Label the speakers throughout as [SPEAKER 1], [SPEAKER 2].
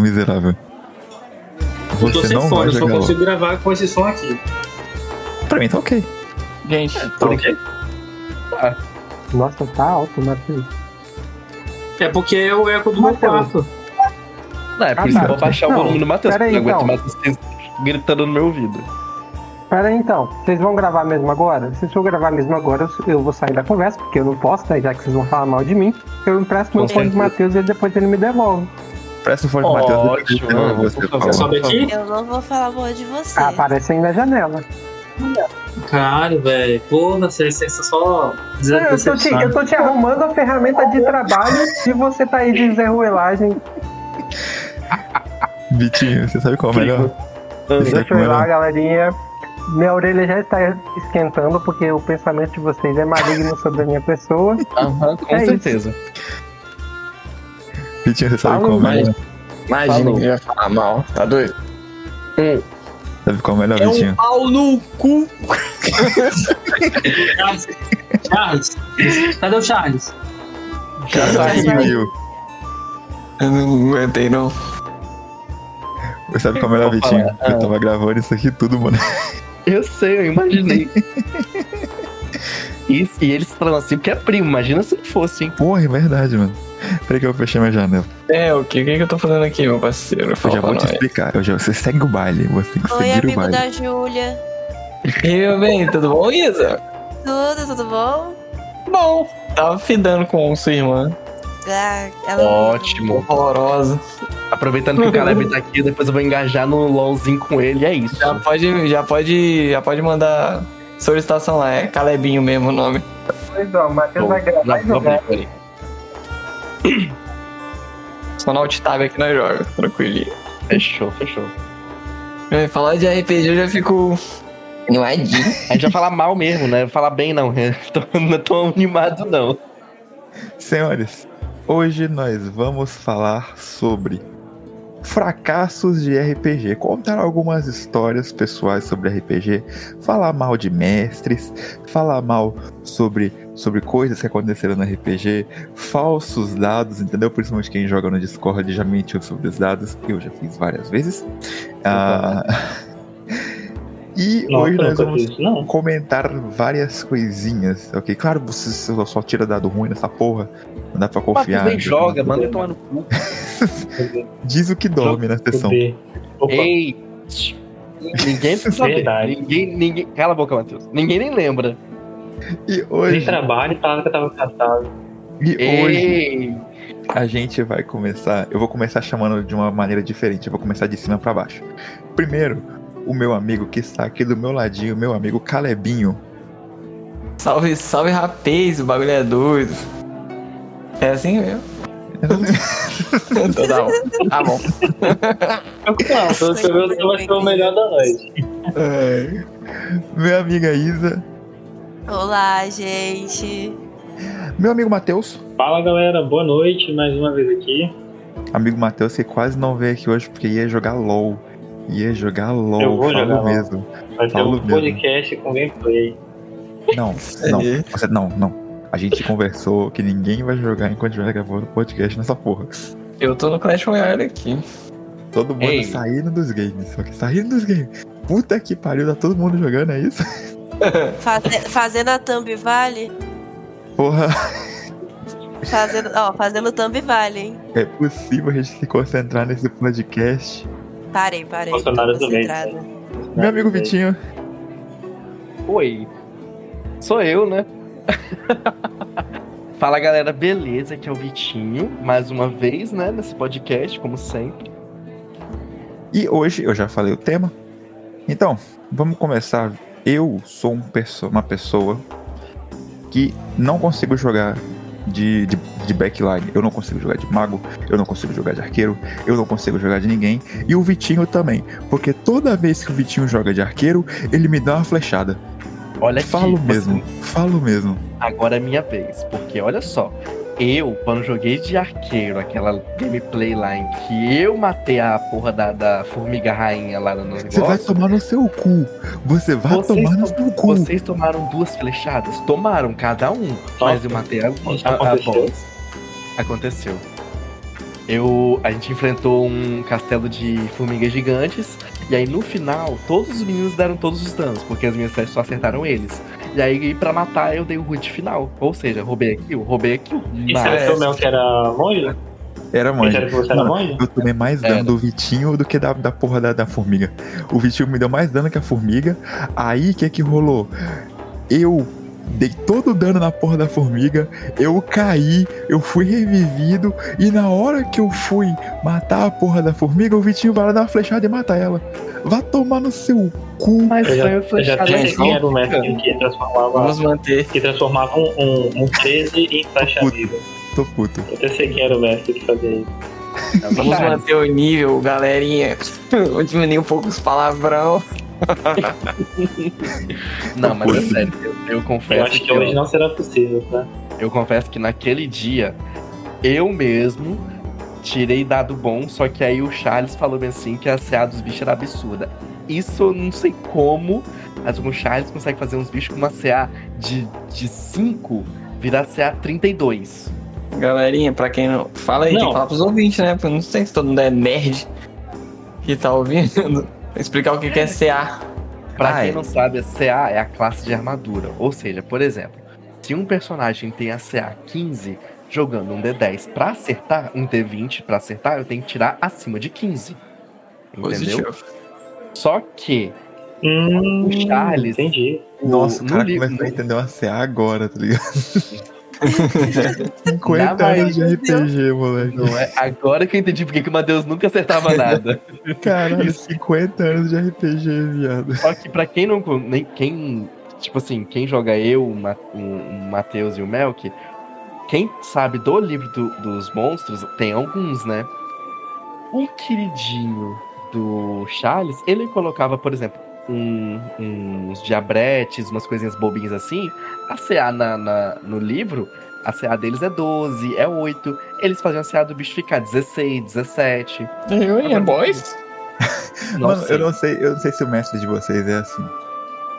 [SPEAKER 1] miserável.
[SPEAKER 2] Eu tô
[SPEAKER 1] Você
[SPEAKER 2] sem
[SPEAKER 1] não
[SPEAKER 2] fone,
[SPEAKER 1] vai
[SPEAKER 2] eu só
[SPEAKER 1] LOL.
[SPEAKER 2] consigo gravar com esse som aqui.
[SPEAKER 1] Pra mim tá ok.
[SPEAKER 3] Gente,
[SPEAKER 2] Tá ok?
[SPEAKER 4] Nossa, tá alto, Matheus.
[SPEAKER 2] É porque é o eco do meu
[SPEAKER 4] Matheus.
[SPEAKER 2] quarto.
[SPEAKER 5] Não, é por
[SPEAKER 4] Ah,
[SPEAKER 5] isso que
[SPEAKER 4] tá.
[SPEAKER 5] eu vou baixar o
[SPEAKER 4] Não,
[SPEAKER 5] volume do Matheus,
[SPEAKER 4] pera
[SPEAKER 5] porque eu
[SPEAKER 4] aí,
[SPEAKER 5] não aguento
[SPEAKER 4] então.
[SPEAKER 5] mais vocês gritando no meu ouvido.
[SPEAKER 4] Pera aí então, vocês vão gravar mesmo agora? Se vocês for gravar mesmo agora, eu- eu vou sair da conversa, porque eu não posso, né? Já que vocês vão falar mal de mim. Eu empresto meu fone
[SPEAKER 5] certeza.
[SPEAKER 4] Matheus e depois ele me devolve.
[SPEAKER 1] Presta o fone Matheus.
[SPEAKER 5] Ótimo,
[SPEAKER 1] você
[SPEAKER 5] por.
[SPEAKER 2] Sobe aqui?
[SPEAKER 6] Eu não vou falar mal de você.
[SPEAKER 4] Ah, aparece aí na janela.
[SPEAKER 2] Caralho, velho. Porra, você, você só
[SPEAKER 4] Eu tô, te, eu tô te arrumando a ferramenta de trabalho e você tá aí de Zé Ruelagem.
[SPEAKER 1] Vitinho, você sabe qual é o melhor?
[SPEAKER 4] Deixa eu
[SPEAKER 1] é
[SPEAKER 4] ir lá, galerinha. Minha orelha já está esquentando porque o pensamento de vocês é maligno sobre a minha pessoa.
[SPEAKER 5] Aham, com
[SPEAKER 4] É isso.
[SPEAKER 1] Vitinho, você sabe qual é o melhor?
[SPEAKER 3] imagina que ia falar mal. Tá doido?
[SPEAKER 1] Sabe qual é o melhor,
[SPEAKER 3] É um
[SPEAKER 1] Vitinho?
[SPEAKER 3] pau no cu.
[SPEAKER 2] Charles, Charles, cadê o Charles?
[SPEAKER 3] Saiu.
[SPEAKER 1] saiu.
[SPEAKER 3] Eu não aguentei, não.
[SPEAKER 1] Você sabe qual é o melhor, Vitinho?
[SPEAKER 5] falar,
[SPEAKER 1] Eu
[SPEAKER 5] ah.
[SPEAKER 1] tava gravando isso aqui tudo, mano.
[SPEAKER 5] Eu sei, eu imaginei. Isso, e eles falam assim, porque é primo, imagina se não fosse, hein?
[SPEAKER 1] Porra, é verdade, mano. Peraí que eu fechei minha janela.
[SPEAKER 3] É, o que, o que eu tô fazendo aqui, meu parceiro?
[SPEAKER 1] Eu já vou te
[SPEAKER 3] nós.
[SPEAKER 1] explicar. Eu já, você segue o baile. Você tem que
[SPEAKER 6] Oi,
[SPEAKER 1] seguir o
[SPEAKER 6] amigo
[SPEAKER 1] baile.
[SPEAKER 6] da Júlia.
[SPEAKER 3] E aí, bem, tudo bom, Isa?
[SPEAKER 6] Tudo, tudo bom?
[SPEAKER 3] Bom, tava fidando com sua irmã.
[SPEAKER 6] Ah, ela
[SPEAKER 5] Ótimo.
[SPEAKER 3] Horrorosa.
[SPEAKER 5] Aproveitando que o Caleb tá aqui, depois eu vou engajar no LOLzinho com ele, é isso.
[SPEAKER 3] Já pode, já pode, já pode mandar solicitação lá. É Calebinho mesmo o nome.
[SPEAKER 4] Pois ó, o Matheus vai gravar
[SPEAKER 5] Não,
[SPEAKER 4] e
[SPEAKER 5] não,
[SPEAKER 4] jogar.
[SPEAKER 5] peraí.
[SPEAKER 3] Só na alt tab aqui nós joga, tranquilinho.
[SPEAKER 5] Fechou, fechou.
[SPEAKER 3] É, Falar de RPG eu já fico animadinho.
[SPEAKER 5] A gente vai falar mal mesmo, né? Falar bem não, tô, não tô animado não.
[SPEAKER 1] Senhores, hoje nós vamos falar sobre fracassos de RPG. Contar algumas histórias pessoais sobre RPG. Falar mal de mestres. Falar mal sobre, sobre coisas que aconteceram no RPG. Falsos dados, entendeu? Principalmente quem joga no Discord já mentiu sobre os dados. Eu já fiz várias vezes. Ah, e
[SPEAKER 2] Não,
[SPEAKER 1] hoje nós vamos
[SPEAKER 2] isso,
[SPEAKER 1] comentar várias coisinhas, ok? Claro, você só, tira dado ruim nessa porra. Não dá pra confiar.
[SPEAKER 5] Matheus nem joga, manda ele tomar no cu.
[SPEAKER 1] Diz o que dorme na sessão.
[SPEAKER 5] Ei! Ninguém.
[SPEAKER 2] Verdade.
[SPEAKER 5] Ninguém, ninguém. Cala a boca, Matheus. Ninguém nem lembra.
[SPEAKER 1] E
[SPEAKER 2] nem
[SPEAKER 1] hoje,
[SPEAKER 2] trabalho, falava que eu tava cansado.
[SPEAKER 1] e hoje
[SPEAKER 5] Ei!
[SPEAKER 1] a gente vai começar. Eu vou começar chamando de uma maneira diferente. Eu vou começar de cima pra baixo. Primeiro, o meu amigo que está aqui do meu ladinho, meu amigo Calebinho.
[SPEAKER 3] Salve, salve rapaz, o bagulho é doido. É assim mesmo? Então tá bom. Tá bom.
[SPEAKER 2] Não, pelo vi, você vai ser o melhor da noite.
[SPEAKER 1] É. Minha amiga Isa.
[SPEAKER 6] Olá, gente.
[SPEAKER 1] Meu amigo Matheus.
[SPEAKER 2] Fala galera, boa noite, mais uma vez aqui.
[SPEAKER 1] Amigo Matheus, que quase não veio aqui hoje porque ia jogar LOL. Ia jogar LOL,
[SPEAKER 2] Eu vou
[SPEAKER 1] falo
[SPEAKER 2] jogar LOL.
[SPEAKER 1] mesmo.
[SPEAKER 2] Vai ter um
[SPEAKER 1] mesmo.
[SPEAKER 2] podcast com gameplay.
[SPEAKER 1] Não, não, você, não, não. A gente conversou que ninguém vai jogar enquanto estiver gravando podcast nessa porra.
[SPEAKER 3] Eu tô no Clash Royale aqui.
[SPEAKER 1] Todo mundo
[SPEAKER 5] Ei.
[SPEAKER 1] saindo dos games, só que saindo dos games. Puta que pariu, tá todo mundo jogando, é isso?
[SPEAKER 6] Faze- fazendo a thumb vale?
[SPEAKER 1] Porra,
[SPEAKER 6] Fazendo, ó, fazendo thumb vale, hein?
[SPEAKER 1] é possível a gente se concentrar nesse podcast.
[SPEAKER 6] Parei, parei.
[SPEAKER 2] bem.
[SPEAKER 6] concentrada.
[SPEAKER 1] Meu amigo Vitinho,
[SPEAKER 5] Oi. Sou eu, né? Fala galera, beleza? Aqui é o Vitinho, mais uma vez, né? Nesse podcast, como sempre.
[SPEAKER 1] e hoje eu já falei o tema. Então, vamos começar. Eu sou um perso- uma pessoa que não consigo jogar de, de, de backline. Eu não consigo jogar de mago, eu não consigo jogar de arqueiro, eu não consigo jogar de ninguém. E o Vitinho também. Porque toda vez que o Vitinho joga de arqueiro, ele me dá uma flechada.
[SPEAKER 5] Olha aqui.
[SPEAKER 1] Falo
[SPEAKER 5] você-
[SPEAKER 1] mesmo, falo mesmo.
[SPEAKER 5] Agora é minha vez, porque olha só. Eu, quando joguei de arqueiro, aquela gameplay lá em que eu matei a porra da, da formiga rainha lá no negócio.
[SPEAKER 1] Você vai tomar no seu cu. Você vai
[SPEAKER 5] Vocês
[SPEAKER 1] tomar no seu cu.
[SPEAKER 5] Vocês tomaram duas flechadas? Tomaram, cada um. Mas eu matei a, a, a
[SPEAKER 2] aconteceu?
[SPEAKER 5] boss. Aconteceu. Eu, a gente enfrentou um castelo de formigas gigantes. E aí no final, todos os meninos deram todos os danos, porque as minhas flechas só acertaram eles. E aí, pra matar, eu dei o hit final. Ou seja, roubei a kill, roubei a kill.
[SPEAKER 2] E
[SPEAKER 5] Mas-
[SPEAKER 2] será que o Mel que era monge? Que você era monge?
[SPEAKER 1] Eu tomei mais dano
[SPEAKER 5] Era.
[SPEAKER 1] do Vitinho do que da, da porra da, da formiga. O Vitinho me deu mais dano que a formiga. Aí, o que é que rolou? Eu dei todo o dano na porra da formiga. Eu caí, eu fui revivido. E na hora que eu fui matar a porra da formiga, o Vitinho vai lá dar uma flechada e matar ela. Vá tomar no seu cu.
[SPEAKER 5] Mas
[SPEAKER 2] Eu já,
[SPEAKER 5] foi
[SPEAKER 2] eu já
[SPEAKER 5] flechada
[SPEAKER 2] até sei
[SPEAKER 3] gente,
[SPEAKER 2] quem era o mestre que transformava,
[SPEAKER 3] Vamos manter.
[SPEAKER 2] que transformava um, um, um 13 em flecha
[SPEAKER 1] Puto.
[SPEAKER 2] viva.
[SPEAKER 1] Tô puto.
[SPEAKER 2] Eu até sei quem era o mestre que fazia isso.
[SPEAKER 3] Vamos manter o nível, galerinha. Vou diminuir um pouco os palavrão.
[SPEAKER 5] Não, mas é sério, eu, eu
[SPEAKER 2] Eu
[SPEAKER 5] confesso
[SPEAKER 2] acho que
[SPEAKER 5] que,
[SPEAKER 2] hoje
[SPEAKER 5] eu,
[SPEAKER 2] não será possível, tá?
[SPEAKER 5] eu confesso que naquele dia eu mesmo tirei dado bom, só que aí o Charles falou bem assim que a CA dos bichos era absurda. Isso eu não sei como, mas o Charles consegue fazer uns bichos com uma CA de, de 5 virar CA 32.
[SPEAKER 3] Galerinha, pra quem não. Fala aí, tem
[SPEAKER 2] Não.
[SPEAKER 3] que falar pros ouvintes, né? Porque eu não sei se todo mundo é nerd que tá ouvindo. Explicar o que que é CA.
[SPEAKER 5] Pra
[SPEAKER 1] Ah,
[SPEAKER 5] quem
[SPEAKER 1] é.
[SPEAKER 5] não sabe, a CA é a classe de armadura. Ou seja, por exemplo, se um personagem tem a CA 15 jogando um D10 pra acertar, um D20 pra acertar, eu tenho que tirar acima de 15. Entendeu?
[SPEAKER 3] Positivo.
[SPEAKER 5] Só que
[SPEAKER 2] Hum,
[SPEAKER 5] O Charles.
[SPEAKER 2] Entendi.
[SPEAKER 5] o-
[SPEAKER 1] Nossa, o cara
[SPEAKER 5] livro-
[SPEAKER 1] começou a entender uma CA agora, tá ligado? 50
[SPEAKER 5] Na
[SPEAKER 1] anos de
[SPEAKER 5] maioria,
[SPEAKER 1] RPG, moleque.
[SPEAKER 5] Não é agora que eu entendi porque que o Matheus nunca acertava nada.
[SPEAKER 1] Caralho, 50 anos de RPG, viado.
[SPEAKER 5] Só que pra quem não. Nem, quem. Tipo assim, quem joga eu, o Ma- o o Matheus e o Melk, quem sabe do livro do- dos monstros, tem alguns, né? O queridinho do Charles, ele colocava, por exemplo, um- uns diabretes, umas coisinhas bobinhas assim. A CA na, na- no livro, a CA deles é 12, é 8. Eles faziam a CA do bicho ficar 16, 17.
[SPEAKER 3] Eu e é boys?
[SPEAKER 1] Mano,
[SPEAKER 5] Nossa,
[SPEAKER 1] eu não sei, eu não sei se o mestre de vocês é assim.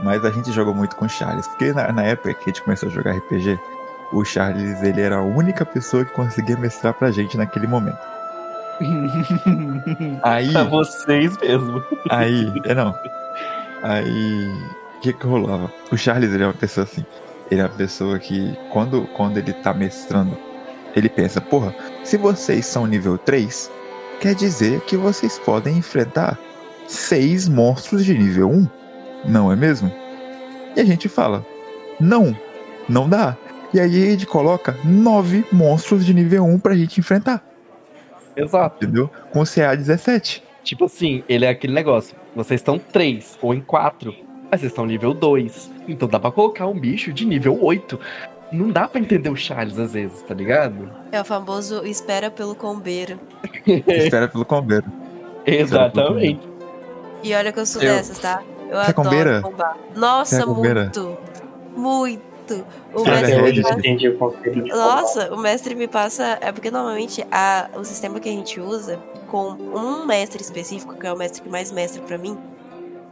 [SPEAKER 1] Mas a gente jogou muito com o Charles. Porque na, na época que a gente começou a jogar RPG, o Charles ele era a única pessoa que conseguia mestrar pra gente naquele momento. Aí,
[SPEAKER 5] pra vocês mesmo.
[SPEAKER 1] aí, é não. Aí, o que que rolava? O Charles ele é uma pessoa assim. Ele é uma pessoa que, quando, quando ele tá mestrando, ele pensa: porra, se vocês são nível 3, quer dizer que vocês podem enfrentar seis monstros de nível 1, não é mesmo? E a gente fala: não, não dá. E aí gente coloca nove monstros de nível 1 pra gente enfrentar,
[SPEAKER 5] Exato.
[SPEAKER 1] entendeu? Com CA 17.
[SPEAKER 5] Tipo assim, ele é aquele negócio. Vocês estão 3 ou em 4, mas vocês estão nível 2. Então dá pra colocar um bicho de nível 8. Não dá pra entender o Charles às vezes, tá ligado?
[SPEAKER 6] É o famoso espera pelo combeiro.
[SPEAKER 1] Espera pelo combeiro.
[SPEAKER 5] Exatamente.
[SPEAKER 6] E olha que eu sou
[SPEAKER 3] Eu-
[SPEAKER 6] dessas, tá? Eu
[SPEAKER 1] Você é combeira?
[SPEAKER 6] adoro combar. Nossa,
[SPEAKER 1] Você é combeira?
[SPEAKER 6] muito. Muito. O
[SPEAKER 1] Cara,
[SPEAKER 6] mestre
[SPEAKER 1] é
[SPEAKER 6] me passa... Nossa, o mestre me passa. É porque normalmente a, o sistema que a gente usa, com um mestre específico, que é o mestre que mais mestra pra mim,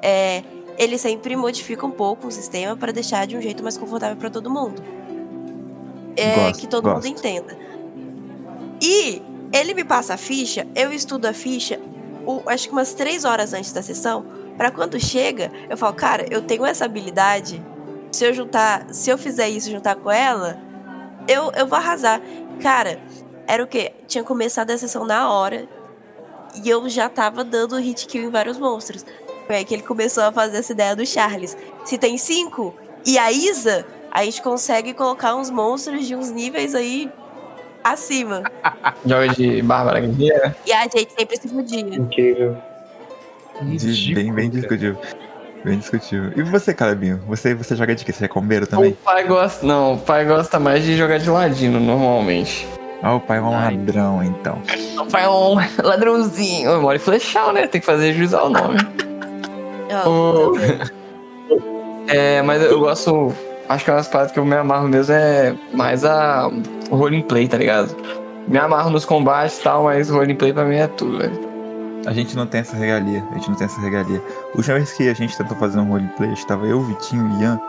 [SPEAKER 6] é. Ele sempre modifica um pouco o sistema pra deixar de um jeito mais confortável pra todo mundo. É,
[SPEAKER 1] Gosto,
[SPEAKER 6] que todo
[SPEAKER 1] gosto.
[SPEAKER 6] mundo entenda. E ele me passa a ficha, eu estudo a ficha, o- acho que umas três horas antes da sessão, pra quando chega, eu falo, cara, eu tenho essa habilidade. Se eu juntar, se eu fizer isso juntar com ela, eu, eu vou arrasar. Cara, era o quê? Tinha começado a sessão na hora. E eu já tava dando hit kill em vários monstros. Foi aí que ele começou a fazer essa ideia do Charles. Se tem cinco e a Isa, a gente consegue colocar uns monstros de uns níveis aí acima.
[SPEAKER 3] Joga de Bárbara Guerreira.
[SPEAKER 6] E a gente sempre se podia.
[SPEAKER 2] Incrível.
[SPEAKER 1] De- bem, bem discutível. Bem discutível. E você, Calebinho? Você, você joga de quê? Você é combeiro
[SPEAKER 3] O
[SPEAKER 1] também?
[SPEAKER 3] pai gosta. Não, o pai gosta mais de jogar de ladino, normalmente.
[SPEAKER 1] Ah, o pai é um
[SPEAKER 5] Ai.
[SPEAKER 1] ladrão, então.
[SPEAKER 3] O pai é um ladrãozinho. Eu moro em Flechal, né? Tem que fazer jus ao nome.
[SPEAKER 6] Ó,
[SPEAKER 3] O- É, mas eu gosto. Acho que é uma das partes que eu me amarro mesmo é mais a o roleplay, tá ligado? Me amarro nos combates e tal, mas roleplay pra mim é tudo, velho.
[SPEAKER 1] A gente não tem essa regalia. A gente não tem essa regalia. A última vez que a gente tentou fazer um roleplay, estava eu, Vitinho e Ian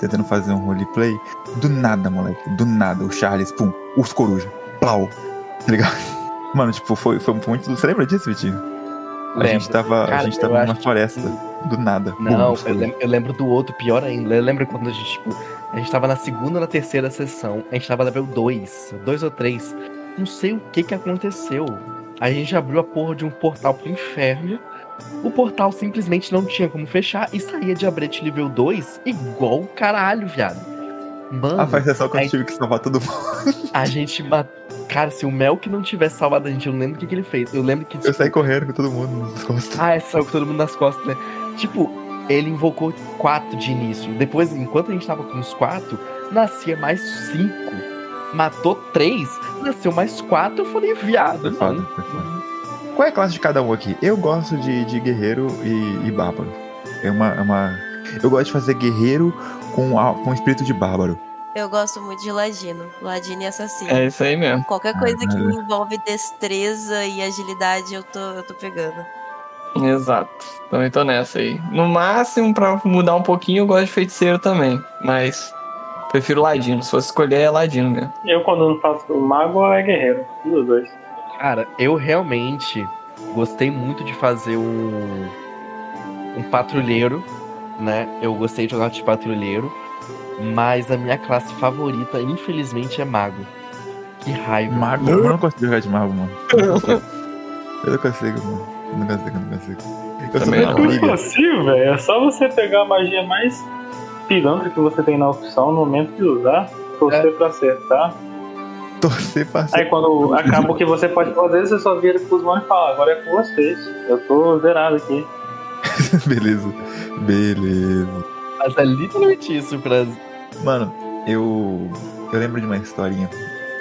[SPEAKER 1] tentando fazer um roleplay. Do nada, moleque. Do nada. O Charles, pum. Os coruja. Plau. Tá ligado? Mano, tipo, foi, foi muito. Você lembra disso, Vitinho? A gente tava, a
[SPEAKER 5] Cara,
[SPEAKER 1] gente
[SPEAKER 5] eu
[SPEAKER 1] tava numa floresta, do nada.
[SPEAKER 5] Não,
[SPEAKER 1] Bum,
[SPEAKER 5] eu lembro, eu lembro do outro, pior ainda. Eu lembro quando a gente, tipo, a gente tava na segunda ou na terceira sessão, a gente tava level 2, 2 ou 3. Não sei o que que aconteceu. A gente abriu a porra de um portal pro inferno. O portal simplesmente não tinha como fechar e saía de abrete nível 2 igual o caralho, viado. Mano,
[SPEAKER 1] Ah, faz sessão que eu tive que salvar todo mundo.
[SPEAKER 5] a gente matou. Cara, se o Mel que não tivesse salvado a gente, eu não lembro o que, que ele fez. Eu lembro que.
[SPEAKER 1] Eu
[SPEAKER 5] tipo,
[SPEAKER 1] saí correndo com todo mundo nas costas.
[SPEAKER 5] ah, é, saiu com todo mundo nas costas, né? Tipo, ele invocou quatro de início. Depois, enquanto a gente tava com os quatro, nascia mais cinco. Matou três, nasceu mais quatro. Eu falei, viado,
[SPEAKER 1] Foi foda,
[SPEAKER 5] mano.
[SPEAKER 1] Qual é a classe de cada um aqui? Eu gosto de, de guerreiro e, e bárbaro. É uma, é uma. Eu gosto de fazer guerreiro com, a- com espírito de bárbaro.
[SPEAKER 6] Eu gosto muito de ladino. Ladino e assassino.
[SPEAKER 3] É isso aí mesmo.
[SPEAKER 6] Qualquer coisa que
[SPEAKER 1] Caralho.
[SPEAKER 6] envolve destreza e agilidade, eu tô, eu tô pegando.
[SPEAKER 3] Exato. Também tô nessa aí. No máximo, pra mudar um pouquinho, eu gosto de feiticeiro também. Mas prefiro ladino. Se fosse escolher, é ladino mesmo.
[SPEAKER 2] Eu, quando não faço mago, é guerreiro. Um dos dois.
[SPEAKER 5] Cara, eu realmente gostei muito de fazer um. Um patrulheiro, né? Eu gostei de jogar de patrulheiro. Mas a minha classe favorita, infelizmente, é mago. Que raiva.
[SPEAKER 1] Mago? Eu não consigo jogar de mago, mano. Eu não consigo. Eu não consigo, mano. Eu não consigo, eu não consigo. Eu
[SPEAKER 3] Também não.
[SPEAKER 2] É possível, velho. É só você pegar a magia mais pilantra que você tem na opção no momento de usar, torcer pra acertar.
[SPEAKER 1] Torcer pra
[SPEAKER 2] Aí
[SPEAKER 1] ser.
[SPEAKER 2] quando acaba o que você pode fazer, você só vira pros mãos e fala, agora é com vocês. Eu tô zerado aqui.
[SPEAKER 1] Beleza. Beleza.
[SPEAKER 5] Mas é literalmente isso, pra.
[SPEAKER 1] Mano, eu. Eu lembro de uma historinha.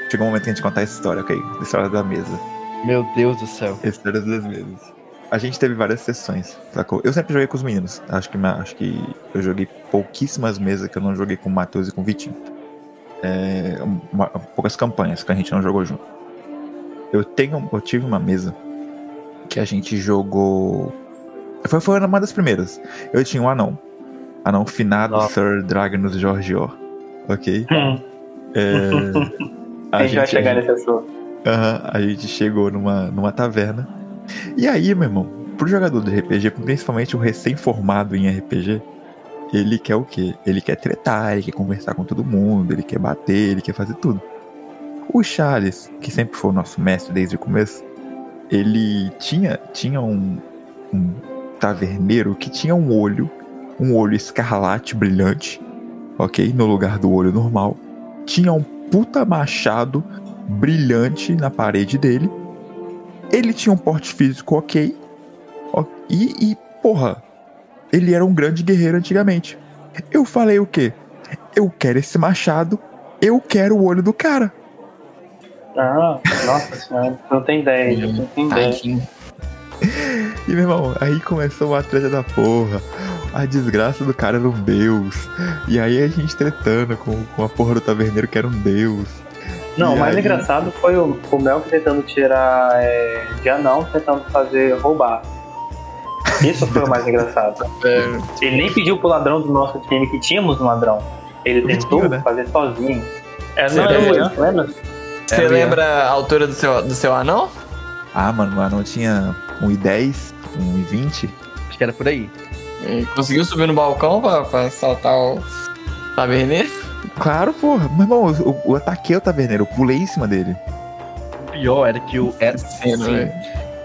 [SPEAKER 1] Chegou um momento que a gente contar essa história, ok? A história da mesa.
[SPEAKER 5] Meu Deus do céu.
[SPEAKER 1] História das mesas. A gente teve várias sessões, sacou? Eu sempre joguei com os meninos. Acho que, acho que eu joguei pouquíssimas mesas que eu não joguei com o Matheus e com o Vitinho. É, uma- poucas campanhas que a gente não jogou junto. Eu tenho, eu tive uma mesa que a gente jogou. Foi, foi uma das primeiras. Eu tinha um anão. Anão finado
[SPEAKER 5] Nossa.
[SPEAKER 1] Sir Dragonus Georgior. Ok?
[SPEAKER 2] Hum,
[SPEAKER 1] É,
[SPEAKER 2] a gente vai chegar nesse assunto.
[SPEAKER 1] Aham, a gente chegou numa, numa taverna. E aí, meu irmão, pro jogador de RPG, principalmente o recém-formado em RPG, ele quer o quê? Ele quer tretar, ele quer conversar com todo mundo, ele quer bater, ele quer fazer tudo. O Charles, que sempre foi o nosso mestre desde o começo, ele tinha, tinha um, um taverneiro que tinha um olho, um olho escarlate brilhante, ok? No lugar do olho normal. Tinha um puta machado brilhante na parede dele. Ele tinha um porte físico ok. E, e, porra, ele era um grande guerreiro antigamente. Eu falei o quê? Eu quero esse machado, eu quero o olho do cara.
[SPEAKER 2] Ah, nossa senhora, não tem ideia, não tem ideia.
[SPEAKER 3] Tadinho.
[SPEAKER 1] E meu irmão, aí começou a treta da porra. A desgraça do cara era um deus. E aí a gente tretando com, com a porra do taverneiro que era um deus.
[SPEAKER 2] Não,
[SPEAKER 1] E
[SPEAKER 2] o mais
[SPEAKER 1] aí-
[SPEAKER 2] engraçado foi o, o Melk tentando tirar é, de anão, tentando fazer roubar. Isso foi o mais engraçado.
[SPEAKER 3] É,
[SPEAKER 2] Ele nem pediu pro ladrão do nosso time que tínhamos um ladrão. Ele tentou
[SPEAKER 1] né?
[SPEAKER 2] fazer sozinho. É, não,
[SPEAKER 3] lembra?
[SPEAKER 2] Ian, lembra?
[SPEAKER 3] Você lembra a altura do seu, do seu anão?
[SPEAKER 1] Ah, mano, o anão tinha 1,10, 1,20.
[SPEAKER 5] Acho que era por aí.
[SPEAKER 3] E conseguiu subir no balcão pra, pra saltar o taverneiro?
[SPEAKER 1] Claro, porra. Meu irmão, eu, eu ataquei o taverneiro, eu pulei em cima dele.
[SPEAKER 5] O pior era que o. Era,
[SPEAKER 3] Sim,
[SPEAKER 5] sim,
[SPEAKER 3] velho.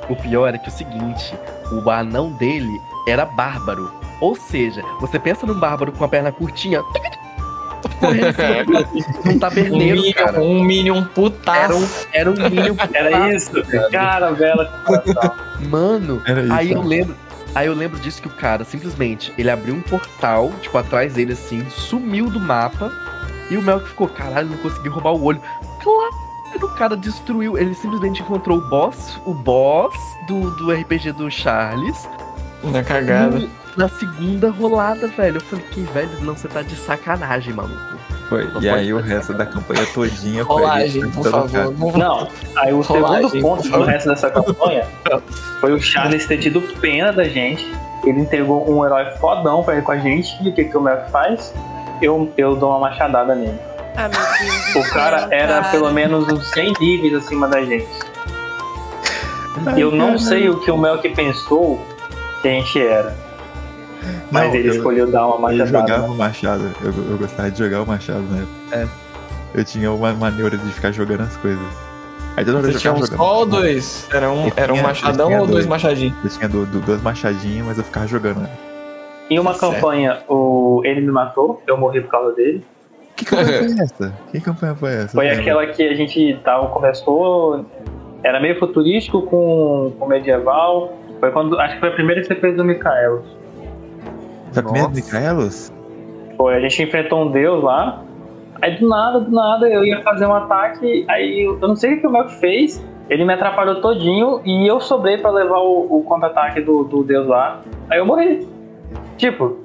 [SPEAKER 5] o pior era que o seguinte: o anão dele era bárbaro. Ou seja, você pensa num bárbaro com a perna curtinha. Correndo em cima do- num
[SPEAKER 3] Um Minion,
[SPEAKER 5] cara.
[SPEAKER 3] um Minion putaço.
[SPEAKER 5] Era um, era um Minion
[SPEAKER 2] Era isso. Cara, coração.
[SPEAKER 5] Mano,
[SPEAKER 1] Era isso.
[SPEAKER 5] aí eu lembro. Aí eu lembro disso que o cara simplesmente ele abriu um portal, tipo, atrás dele assim, sumiu do mapa. E o Melk ficou, caralho, não consegui roubar o olho. Claro, o cara destruiu. Ele simplesmente encontrou o boss, o boss do, do RPG do Charles.
[SPEAKER 3] Na cagada.
[SPEAKER 5] no- na segunda rolada, velho. Eu falei, que velho, não, você tá de sacanagem, maluco.
[SPEAKER 1] Foi.
[SPEAKER 5] Não
[SPEAKER 1] E aí o resto da campanha todinha foi ele
[SPEAKER 3] por favor. Não-
[SPEAKER 2] Não, aí o
[SPEAKER 3] Rolagem,
[SPEAKER 2] segundo ponto do resto dessa campanha foi o Charles ter tido pena da gente. Ele entregou um herói fodão pra ele com a gente. E o que, que o Melk faz? Eu, eu dou uma machadada nele.
[SPEAKER 6] Ah, meu Deus. do
[SPEAKER 2] O cara era pelo menos uns 100 níveis acima da gente. Eu não sei o que o Melk pensou que a gente era. Mas
[SPEAKER 1] Não,
[SPEAKER 2] ele
[SPEAKER 1] eu-
[SPEAKER 2] escolheu dar uma
[SPEAKER 1] Eu
[SPEAKER 2] machadada.
[SPEAKER 1] jogava o machado. Eu, eu gostava de jogar o machado na época.
[SPEAKER 5] É.
[SPEAKER 1] Eu tinha uma maneira de ficar jogando as coisas. Aí toda hora eu
[SPEAKER 3] Você tinha um
[SPEAKER 1] jogando.
[SPEAKER 3] só ou dois? Era um,
[SPEAKER 1] Eu
[SPEAKER 3] era um
[SPEAKER 1] tinha- eu
[SPEAKER 3] machadão
[SPEAKER 1] tinha
[SPEAKER 3] ou dois
[SPEAKER 1] dois.
[SPEAKER 3] machadinhos?
[SPEAKER 1] Eu tinha do, do- dois machadinhos, mas eu ficava jogando. né?
[SPEAKER 2] Em uma
[SPEAKER 3] Certo.
[SPEAKER 2] campanha, o... ele me matou, eu morri por causa dele.
[SPEAKER 1] Que campanha foi essa? Que campanha foi essa?
[SPEAKER 2] Foi
[SPEAKER 1] Eu
[SPEAKER 2] aquela que a gente tava, começou. Era meio futurístico com, com medieval. Foi quando. Acho que foi a primeira que você fez do Micaelos.
[SPEAKER 1] Foi a primeira
[SPEAKER 5] Nossa.
[SPEAKER 1] Micaelos?
[SPEAKER 2] Foi, a gente enfrentou um deus lá. Aí do nada, do nada, eu ia fazer um ataque. Aí eu não sei o que o Melk fez. Ele me atrapalhou todinho e eu sobrei pra levar o, o contra-ataque do, do deus lá. Aí eu morri. Tipo,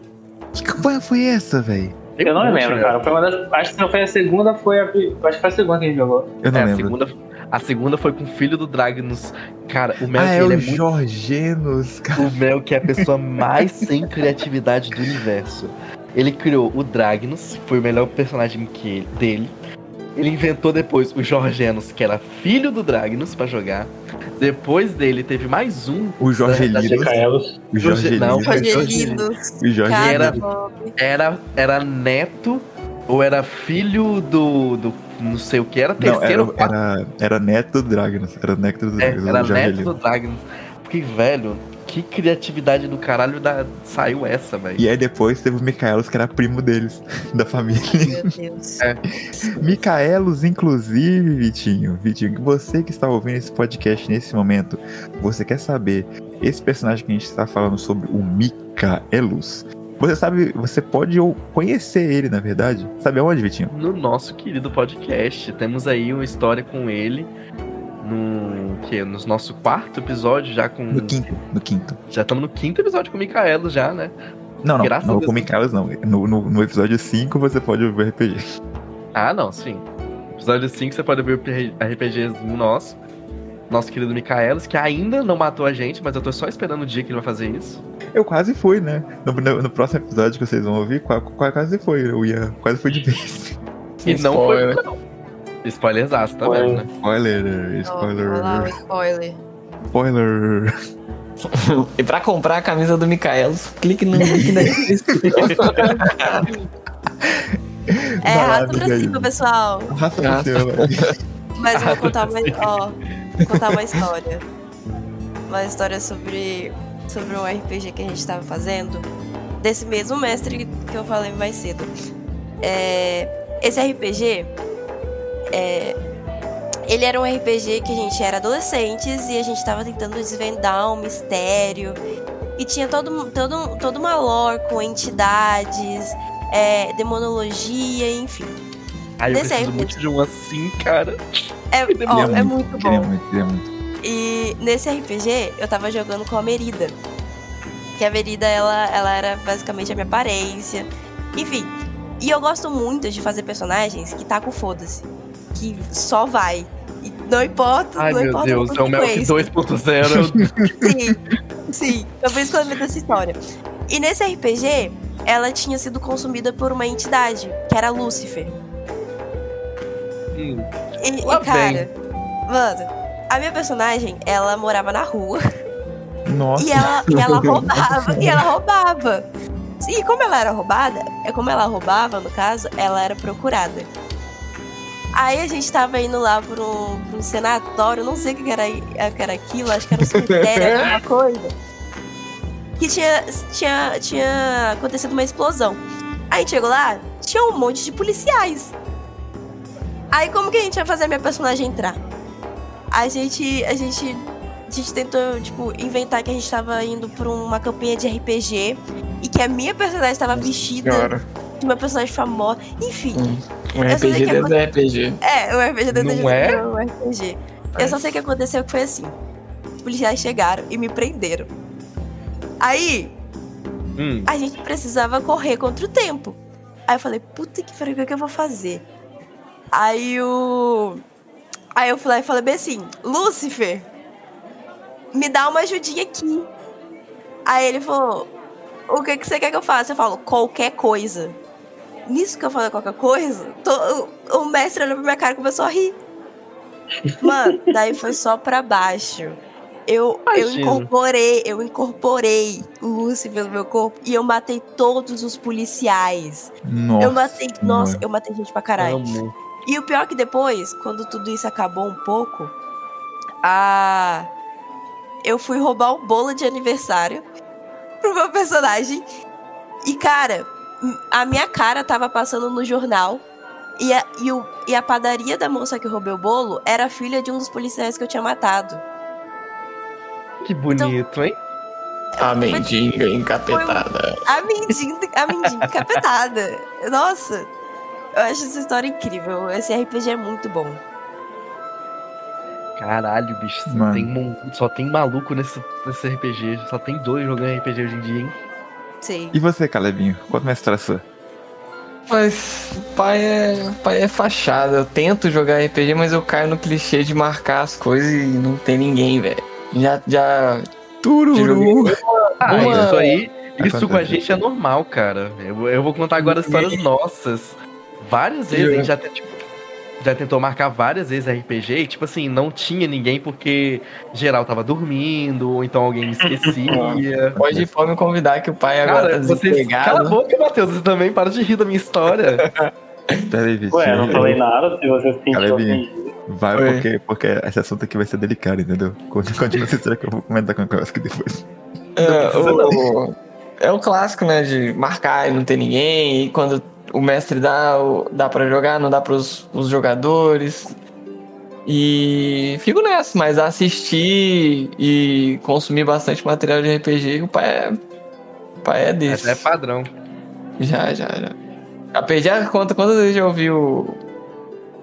[SPEAKER 1] Que campanha foi essa, velho?
[SPEAKER 2] eu não lembro, cara. Foi uma das, acho que não foi a segunda, foi a. Acho que foi a segunda que a gente jogou.
[SPEAKER 1] Eu não
[SPEAKER 5] É, a
[SPEAKER 1] lembro.
[SPEAKER 5] segunda, a segunda foi com o filho do Dragnus. Cara, o Melk,
[SPEAKER 1] ah, é
[SPEAKER 5] ele
[SPEAKER 1] o
[SPEAKER 5] é muito
[SPEAKER 1] Jorgenos, cara.
[SPEAKER 5] O Melk é a pessoa mais sem criatividade do universo. Ele criou o Dragnus, que foi o melhor personagem que dele. Ele inventou depois o Jorgenos, que era filho do Dragnus, pra jogar. Depois dele teve mais um,
[SPEAKER 1] O Jorge
[SPEAKER 5] Da- da
[SPEAKER 1] Linos.
[SPEAKER 2] Micaelos.
[SPEAKER 1] O Jorge
[SPEAKER 5] Não,
[SPEAKER 1] Linos.
[SPEAKER 5] foi
[SPEAKER 6] Rogelino.
[SPEAKER 1] O Jorge
[SPEAKER 5] Era- era, era neto ou era filho do, do não sei o que, era
[SPEAKER 1] Não,
[SPEAKER 5] terceiro
[SPEAKER 1] era,
[SPEAKER 5] ou quarto.
[SPEAKER 1] era, era neto do Dragons. Era neto do
[SPEAKER 5] É,
[SPEAKER 1] Dragons.
[SPEAKER 5] era neto do Dragnus. Porque, velho, que criatividade do caralho da, saiu essa, velho.
[SPEAKER 1] E aí depois teve o Micaelos, que era primo deles, da família.
[SPEAKER 6] Meu Deus.
[SPEAKER 1] Micaelos, inclusive, Vitinho. Vitinho, você que está ouvindo esse podcast nesse momento, você quer saber esse personagem que a gente está falando sobre, o Micaelos? Você sabe, você pode conhecer ele, na verdade. Sabe aonde, Vitinho?
[SPEAKER 5] no nosso querido podcast. Temos aí uma história com ele no que no nosso quarto episódio já com
[SPEAKER 1] No quinto. No quinto.
[SPEAKER 5] já estamos no quinto episódio com o Micaelo já, né?
[SPEAKER 1] Não, não,
[SPEAKER 5] Graças
[SPEAKER 1] não com o Micaelos, não. No, no, no episódio 5 você pode ouvir o RPG.
[SPEAKER 5] Ah, não, sim. Episódio 5 você pode ver o RPGzinho nosso. Nosso querido Micaelos, que ainda não matou a gente, mas eu tô só esperando o dia que ele vai fazer isso.
[SPEAKER 1] Eu quase fui, né? No, no- no próximo episódio que vocês vão ouvir, qua- qua- quase foi. O Ian quase foi de vez.
[SPEAKER 5] E não foi.
[SPEAKER 3] Spoiler.
[SPEAKER 5] Não. Spoilerzaço também,
[SPEAKER 2] Foi.
[SPEAKER 5] né?
[SPEAKER 1] Spoiler,
[SPEAKER 6] Ó, Olha lá o
[SPEAKER 1] spoiler.
[SPEAKER 6] spoiler.
[SPEAKER 1] Spoiler.
[SPEAKER 3] E pra comprar a camisa do Micaelos, clique no link da descrição.
[SPEAKER 6] É, rato pra cima, pessoal.
[SPEAKER 1] Raça pra
[SPEAKER 3] Raça.
[SPEAKER 1] cima.
[SPEAKER 6] Mas eu vou contar
[SPEAKER 5] cima.
[SPEAKER 6] ó, contar uma história. Uma história sobre, sobre um RPG que a gente tava fazendo. Desse mesmo mestre que eu falei mais cedo. É, esse RPG. é, ele era um RPG que a gente era adolescentes e a gente tava tentando desvendar um mistério. E tinha todo, todo, toda uma lore com entidades, é, demonologia, enfim.
[SPEAKER 5] Ai, eu
[SPEAKER 6] Desse
[SPEAKER 5] preciso
[SPEAKER 6] aí,
[SPEAKER 5] muito de um assim, cara.
[SPEAKER 6] É, ó, é muito
[SPEAKER 1] Queria
[SPEAKER 6] bom.
[SPEAKER 1] muito, queria muito.
[SPEAKER 6] E nesse RPG eu tava jogando com a Merida. Que a Merida, ela, ela era basicamente a minha aparência. Enfim. E eu gosto muito de fazer personagens que tá com foda-se. Que só vai. E não importa,
[SPEAKER 5] Ai,
[SPEAKER 6] não
[SPEAKER 5] meu
[SPEAKER 6] importa
[SPEAKER 5] Deus, é o Melk
[SPEAKER 6] consequência.
[SPEAKER 5] 2.0.
[SPEAKER 6] Sim, sim. Eu eu lembrei dessa história. E nesse RPG, ela tinha sido consumida por uma entidade, que era Lúcifer. E,
[SPEAKER 5] Lá
[SPEAKER 6] e, cara, mano, a minha personagem, ela morava na rua.
[SPEAKER 1] Nossa.
[SPEAKER 6] E ela, e ela roubava, e ela roubava. E como ela era roubada, é como ela roubava, no caso, ela era procurada. Aí a gente tava indo lá pra um, pra um senatório, não sei o que era, que era aquilo, acho que era um cemitério, alguma coisa. Que tinha, tinha, tinha acontecido uma explosão. Aí a gente chegou lá, tinha um monte de policiais. Aí como que a gente ia fazer a minha personagem entrar? A gente, a gente a gente tentou, tipo, inventar que a gente tava indo pra uma campanha de RPG e que a minha personagem tava vestida
[SPEAKER 3] Senhora.
[SPEAKER 6] de uma personagem famosa. Enfim,
[SPEAKER 3] Um
[SPEAKER 6] Eu só sei
[SPEAKER 3] RPG dentro do RPG.
[SPEAKER 6] é, o RPG dentro
[SPEAKER 5] Não
[SPEAKER 6] de
[SPEAKER 5] é?
[SPEAKER 6] um RPG. Eu só sei que aconteceu que foi assim. Os policiais chegaram e me prenderam. Aí,
[SPEAKER 5] hum.
[SPEAKER 6] a gente precisava correr contra o tempo. Aí eu falei, puta que pariu, o que, é que eu vou fazer? Aí o. Aí eu fui lá e falei bem assim, Lúcifer, me dá uma ajudinha aqui. Aí ele falou, o que, que você quer que eu faça? Eu falo, qualquer coisa. Nisso que eu falei qualquer coisa, to- o, mestre olhou pra minha cara e começou a rir. Mano, daí foi só pra baixo. Eu, eu incorporei, eu incorporei o Lúcifer no meu corpo e eu matei todos os policiais.
[SPEAKER 1] Nossa.
[SPEAKER 6] eu matei, nossa, eu matei gente pra caralho.
[SPEAKER 5] Amo.
[SPEAKER 6] E o pior é que depois, quando tudo isso acabou um pouco, a eu fui roubar um bolo de aniversário pro meu personagem. E cara, a minha cara tava passando no jornal. E a, e, o, e a padaria da moça que roubei o bolo era filha de um dos policiais que eu tinha matado.
[SPEAKER 5] Que bonito, hein?
[SPEAKER 3] A mendiga encapetada.
[SPEAKER 6] A mendiga, a mendiga encapetada. Nossa, eu acho essa história incrível. Esse RPG é muito bom.
[SPEAKER 5] Caralho, bicho.
[SPEAKER 1] Mano.
[SPEAKER 5] tem, mon- só tem maluco nesse, nesse RPG. Só tem dois jogando RPG hoje em dia, hein?
[SPEAKER 6] Sim.
[SPEAKER 1] E você, Calebinho? Conta uma história sua.
[SPEAKER 3] Mas pai é, pai é fachada. Eu tento jogar RPG, mas eu caio no clichê de marcar as coisas e não tem ninguém, velho. Já, já.
[SPEAKER 1] Tururu.
[SPEAKER 5] Ah,
[SPEAKER 3] Uma-
[SPEAKER 5] isso aí. Isso com a gente é normal, cara. Eu, eu vou contar agora histórias nossas. Várias vezes a gente já, tipo, já tentou marcar várias vezes RPG e, tipo assim, não tinha ninguém porque geral tava dormindo, ou então alguém esquecia.
[SPEAKER 3] Pode, pode me convidar que o pai agora
[SPEAKER 5] Cara,
[SPEAKER 3] tá
[SPEAKER 5] vocês. Cala a boca, Matheus. Você também para de rir da minha história.
[SPEAKER 1] Peraí, Vitinho.
[SPEAKER 2] Ué, não falei nada, se você se sentiu ofendido.
[SPEAKER 1] Vai
[SPEAKER 3] Oi.
[SPEAKER 1] porque, porque esse assunto aqui vai ser delicado, entendeu? Continua essa história que eu vou comentar com o aqui depois.
[SPEAKER 3] É, o, é o clássico, né? De marcar e não ter ninguém. E quando o mestre dá, dá pra jogar, não dá pros os jogadores. E fico nessa, mas assistir e consumir bastante material de RPG, o pai é, o pai é desse.
[SPEAKER 5] Essa é padrão.
[SPEAKER 3] Já, já, já. Já perdi a conta quantas vezes eu ouvi o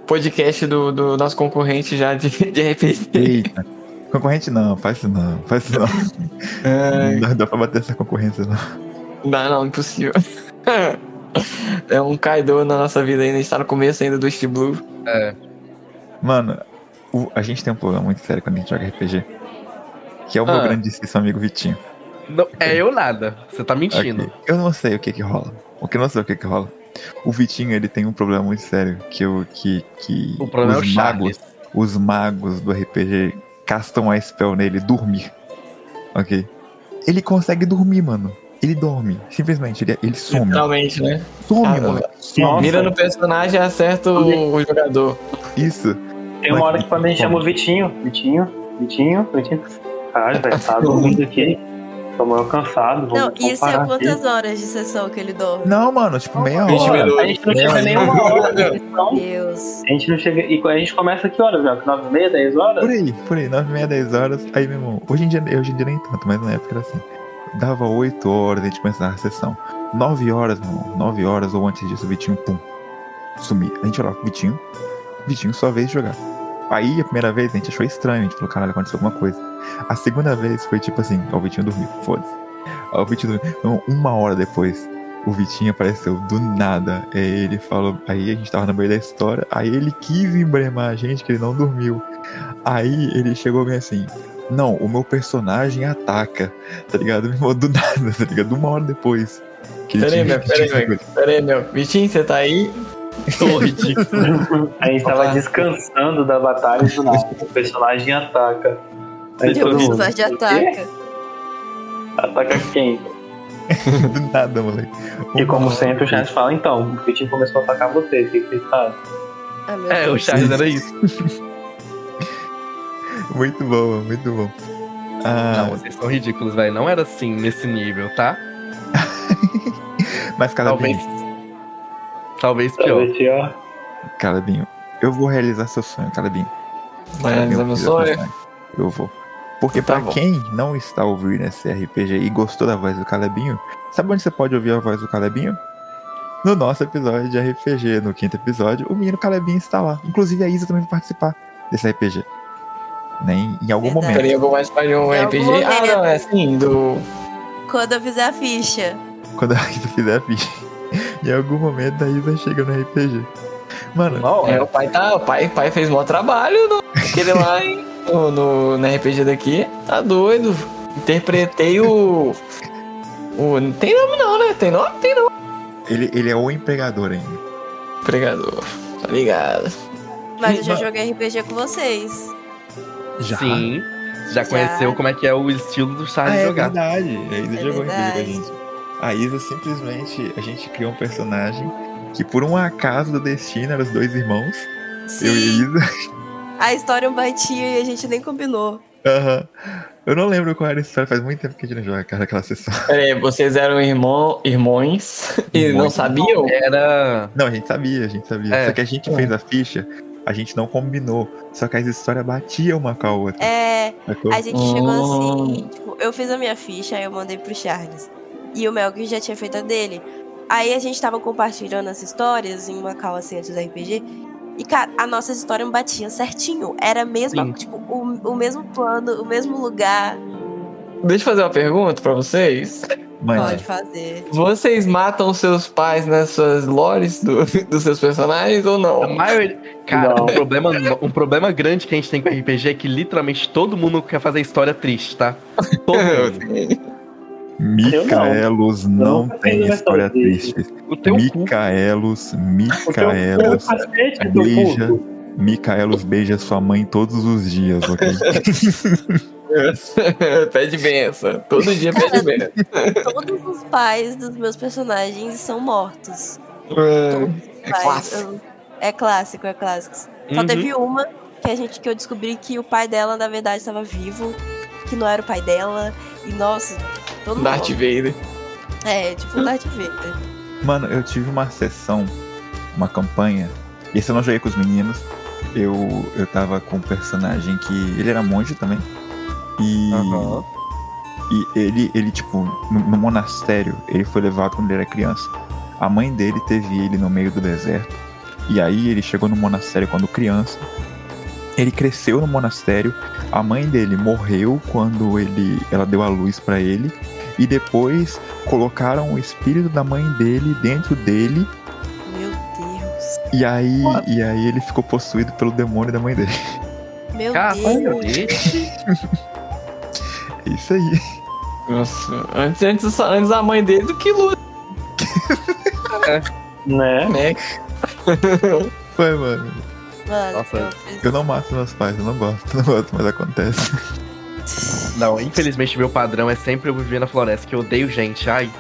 [SPEAKER 3] podcast do, do nosso concorrente já de, de RPG.
[SPEAKER 1] Eita. Concorrente não, faz isso não, faz isso não.
[SPEAKER 3] É,
[SPEAKER 1] Não dá, dá pra bater essa concorrência, não.
[SPEAKER 3] Não, não, impossível. é um Kaido na nossa vida ainda, a gente tá no começo ainda do East Blue.
[SPEAKER 1] Mano, o- a gente tem um problema muito sério quando a gente joga RPG. Que é o meu
[SPEAKER 5] Ah.
[SPEAKER 1] grandíssimo amigo Vitinho.
[SPEAKER 5] Não, é eu nada. Você tá mentindo.
[SPEAKER 1] Aqui. Eu não sei o que que rola. O que eu não sei o que que rola. O Vitinho, ele tem um problema muito sério. Que, eu, que, que
[SPEAKER 5] O problema é o
[SPEAKER 1] os magos,
[SPEAKER 5] Charles.
[SPEAKER 1] os magos do RPG castam a spell nele dormir. Ok? Ele consegue dormir, mano. Ele dorme. Simplesmente, ele, ele some.
[SPEAKER 3] Literalmente, né?
[SPEAKER 1] Some,
[SPEAKER 3] Ah,
[SPEAKER 1] mano.
[SPEAKER 2] Nossa.
[SPEAKER 3] Mira no personagem e acerta o, o jogador.
[SPEAKER 1] Isso.
[SPEAKER 2] Tem uma hora que quando a gente chama o Vitinho, Vitinho, Vitinho, Vitinho. Caralho, velho, tá dormindo aqui. Tô meio cansado. Vou
[SPEAKER 6] Não, isso é quantas
[SPEAKER 2] aqui.
[SPEAKER 6] horas de sessão que ele dorme?
[SPEAKER 1] Não, mano, tipo, meia
[SPEAKER 3] 20
[SPEAKER 1] hora.
[SPEAKER 3] minutos.
[SPEAKER 2] A gente não chega nem uma hora de sessão.
[SPEAKER 6] Deus.
[SPEAKER 2] A gente não chega. E a gente começa que horas, velho? 9 e meia, 10 horas?
[SPEAKER 1] Por aí, por aí, 9 e meia, 10 horas. Aí, meu irmão, hoje em dia, hoje em dia nem tanto, mas na época era assim. Dava 8 horas, a gente começava a sessão. 9 horas, meu irmão, 9 horas ou antes disso, o Vitinho, pum, sumia. A gente olhava, Vitinho, Vitinho, sua vez de jogar. Aí, a primeira vez, a gente achou estranho, a gente falou, caralho, aconteceu alguma coisa. A segunda vez foi tipo assim, ó, o Vitinho dormiu, foda-se. Aí o Vitinho dormiu. Então, uma hora depois, o Vitinho apareceu do nada. Aí ele falou, aí a gente tava no meio da história, aí ele quis embremar a gente que ele não dormiu. Aí ele chegou bem assim. Não, o meu personagem ataca, tá ligado? Do nada, tá ligado? Uma hora depois. Que ele
[SPEAKER 3] Pera aí,
[SPEAKER 1] tinha-
[SPEAKER 3] meu, pera aí, meu. Pera aí, meu. Vitinho, você tá aí?
[SPEAKER 5] Tô ridículo.
[SPEAKER 2] A gente tava
[SPEAKER 3] Opa.
[SPEAKER 2] descansando da batalha do nada. O personagem ataca. Aí
[SPEAKER 6] personagem
[SPEAKER 2] "O quê?
[SPEAKER 6] ataca.
[SPEAKER 2] Ataca quem?
[SPEAKER 1] Do nada, moleque.
[SPEAKER 2] E como sempre, o Charles fala, então, o Vitinho começou a atacar você, o que que vocês fazem?
[SPEAKER 6] Ah,
[SPEAKER 5] É, o. Charles era isso.
[SPEAKER 1] Muito bom, muito bom. Ah,
[SPEAKER 5] Não, vocês são ridículos, velho. Não era assim nesse nível, tá?
[SPEAKER 1] mas
[SPEAKER 5] Talvez.
[SPEAKER 1] Calebinho,
[SPEAKER 5] Talvez pior.
[SPEAKER 2] Talvez, ó.
[SPEAKER 1] Calebinho, eu vou realizar seu sonho, Calebinho.
[SPEAKER 3] Vai realizar meu sonho?
[SPEAKER 1] Eu vou. Porque
[SPEAKER 3] Tá
[SPEAKER 1] pra
[SPEAKER 3] bom.
[SPEAKER 1] quem não está ouvindo esse RPG e gostou da voz do Calebinho, sabe onde você pode ouvir a voz do Calebinho? No nosso episódio de RPG, no quinto episódio, o menino Calebinho está lá. Inclusive a Isa também vai participar desse RPG. Nem em algum
[SPEAKER 6] Verdade.
[SPEAKER 1] momento.
[SPEAKER 3] Eu vou mais fazer um
[SPEAKER 6] É
[SPEAKER 3] RPG. Ah,
[SPEAKER 6] momento.
[SPEAKER 3] não, é assim, do.
[SPEAKER 6] Quando eu fizer a ficha.
[SPEAKER 1] Quando a Isa fizer a ficha. em algum momento a Isa chega no RPG. Mano,
[SPEAKER 2] Não,
[SPEAKER 3] É, o pai tá. O pai, pai fez mó trabalho no, aquele lá, hein? No, no, no RPG daqui. Tá doido. Interpretei o. O. Não tem nome não, né? Tem nome? Tem nome.
[SPEAKER 1] ele, ele é o empregador ainda.
[SPEAKER 3] Pregador. Tá ligado?
[SPEAKER 6] Mas eu já joguei RPG com vocês.
[SPEAKER 1] Já?
[SPEAKER 5] Sim. já conheceu como é que é o estilo do
[SPEAKER 1] Ah,
[SPEAKER 5] Charles
[SPEAKER 1] é
[SPEAKER 5] jogar.
[SPEAKER 1] verdade. A Isa
[SPEAKER 6] É
[SPEAKER 1] jogou RPG com a
[SPEAKER 6] verdade.
[SPEAKER 1] gente. A Isa simplesmente, a gente criou um personagem que por um acaso do destino eram os dois irmãos, eu e
[SPEAKER 6] Sim,
[SPEAKER 1] Isa.
[SPEAKER 6] a história batia e a gente nem combinou.
[SPEAKER 1] Aham. Eu não lembro qual era a história, faz muito tempo que a gente não joga cara, aquela sessão.
[SPEAKER 3] Peraí, vocês eram irmão, irmãos e não sabiam?
[SPEAKER 5] Era.
[SPEAKER 1] Não, a gente sabia, a gente sabia.
[SPEAKER 5] É.
[SPEAKER 1] Só que a gente fez a ficha, a gente não combinou. Só que as histórias batiam uma com a outra.
[SPEAKER 6] É,
[SPEAKER 1] sacou?
[SPEAKER 6] a gente chegou
[SPEAKER 3] Hum.
[SPEAKER 6] assim, tipo, eu fiz a minha ficha, aí eu mandei pro Charles. E o Melk já tinha feito a dele. Aí a gente tava compartilhando as histórias em uma call assim antes do RPG. E, cara, a nossa história batia certinho. Era a mesma,
[SPEAKER 5] Sim.
[SPEAKER 6] tipo, o, o mesmo plano, o mesmo lugar.
[SPEAKER 3] Deixa eu fazer uma pergunta pra vocês.
[SPEAKER 1] Mano,
[SPEAKER 6] Pode fazer.
[SPEAKER 3] Vocês matam seus pais nas suas lores do- dos seus personagens ou
[SPEAKER 5] A
[SPEAKER 3] não?
[SPEAKER 5] maioria. Cara,
[SPEAKER 2] Não.
[SPEAKER 5] um problema, um problema grande que a gente tem com RPG é que literalmente todo mundo quer fazer história triste, tá? Todo mundo.
[SPEAKER 1] Micaelos não
[SPEAKER 2] nunca
[SPEAKER 1] tem história
[SPEAKER 2] triste.
[SPEAKER 1] Micaelos,
[SPEAKER 2] teu
[SPEAKER 1] Micaelos, beija. Micaelos beija sua mãe todos os dias, ok?
[SPEAKER 3] pede benção. Todo dia pede benção.
[SPEAKER 6] Todos os pais dos meus personagens são mortos.
[SPEAKER 3] É
[SPEAKER 6] Pais,
[SPEAKER 3] clássico.
[SPEAKER 6] eu- É clássico, é clássico. Só
[SPEAKER 5] Uhum.
[SPEAKER 6] teve uma que a gente que eu descobri que o pai dela, na verdade, estava vivo, que não era o pai dela. E nossa, todo
[SPEAKER 3] Darth
[SPEAKER 6] mundo.
[SPEAKER 3] Vader.
[SPEAKER 6] É, tipo Darth Vader.
[SPEAKER 1] Mano, eu tive uma sessão, uma campanha. Esse eu não joguei com os meninos. Eu, eu tava com um personagem que. Ele era monge também. E.
[SPEAKER 5] Aham.
[SPEAKER 1] E ele, ele tipo, no, no monastério, ele foi levado quando ele era criança. A mãe dele teve ele no meio do deserto. E aí ele chegou no monastério quando criança. Ele cresceu no monastério. A mãe dele morreu quando ele, ela deu a luz pra ele. E depois colocaram o espírito da mãe dele dentro dele.
[SPEAKER 6] Meu Deus.
[SPEAKER 1] E aí, e aí ele ficou possuído pelo demônio da mãe dele.
[SPEAKER 6] Meu
[SPEAKER 5] Caralho,
[SPEAKER 6] Deus.
[SPEAKER 1] É isso aí.
[SPEAKER 3] Nossa, antes, antes, antes a mãe dele do que Lula,
[SPEAKER 2] Né?
[SPEAKER 3] né?
[SPEAKER 1] Foi, mano.
[SPEAKER 6] Mano,
[SPEAKER 5] Nossa.
[SPEAKER 6] eu
[SPEAKER 1] não mato meus pais, eu não gosto, não gosto, mas acontece.
[SPEAKER 5] Não, infelizmente meu padrão é sempre eu viver na floresta, que eu odeio gente. Ai,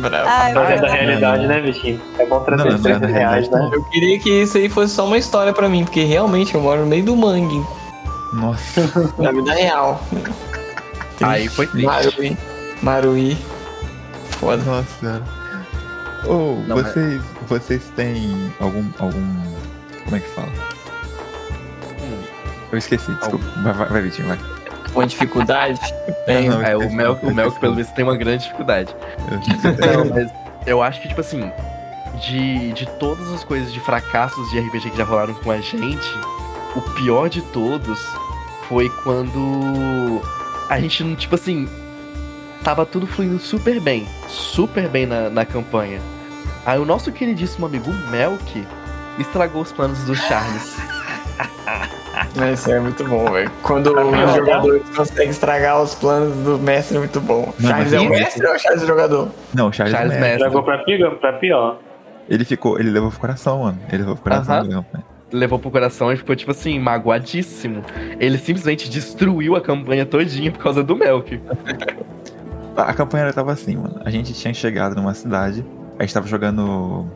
[SPEAKER 3] Bravo.
[SPEAKER 6] Ai,
[SPEAKER 2] Mas é da realidade, né, bichinho? É bom trazer
[SPEAKER 1] Não,
[SPEAKER 2] os
[SPEAKER 1] não é da
[SPEAKER 2] 30 reais, né?
[SPEAKER 3] Eu queria que isso aí fosse só uma história pra mim, porque realmente eu moro no meio do mangue,
[SPEAKER 1] Nossa.
[SPEAKER 3] na vida real.
[SPEAKER 5] aí foi triste.
[SPEAKER 3] Maruí. Maruí. Foda.
[SPEAKER 1] Nossa senhora. Ô,
[SPEAKER 5] Não, mas-
[SPEAKER 1] vocês, vocês têm algum, algum. Como é que fala?
[SPEAKER 5] Hum.
[SPEAKER 1] Eu esqueci, desculpa. Vai, vai, vai Vitinho, vai.
[SPEAKER 3] Uma dificuldade. Tem.
[SPEAKER 1] Não,
[SPEAKER 5] É, o
[SPEAKER 1] esqueci,
[SPEAKER 5] Mel, o Mel
[SPEAKER 1] esqueci.
[SPEAKER 5] pelo visto tem uma grande dificuldade.
[SPEAKER 1] Eu-
[SPEAKER 5] Não, mas eu acho que, tipo assim, de, de todas as coisas de fracassos de RPG que já rolaram com a gente, o pior de todos foi quando a gente, não, tipo assim, tava tudo fluindo super bem, super bem na, na campanha. Aí o nosso queridíssimo amigo Melk estragou os planos do Charles.
[SPEAKER 3] Isso é muito bom, velho. Quando os jogadores conseguem estragar os planos do mestre é muito bom.
[SPEAKER 1] Não,
[SPEAKER 3] Charles é o mestre ou é o Charles é o jogador?
[SPEAKER 1] Não, o Charles,
[SPEAKER 5] Charles
[SPEAKER 1] Mestre.
[SPEAKER 5] Mestre.
[SPEAKER 2] Jogou pra pior, pra pior.
[SPEAKER 1] Ele ficou. Ele levou pro coração, mano. Ele levou pro coração da campanha.
[SPEAKER 5] Levou pro coração e ficou, tipo assim, magoadíssimo. Ele simplesmente destruiu a campanha todinha por causa do Melk.
[SPEAKER 1] A, a campanha tava assim, mano. A gente tinha chegado numa cidade. A gente tava jogando.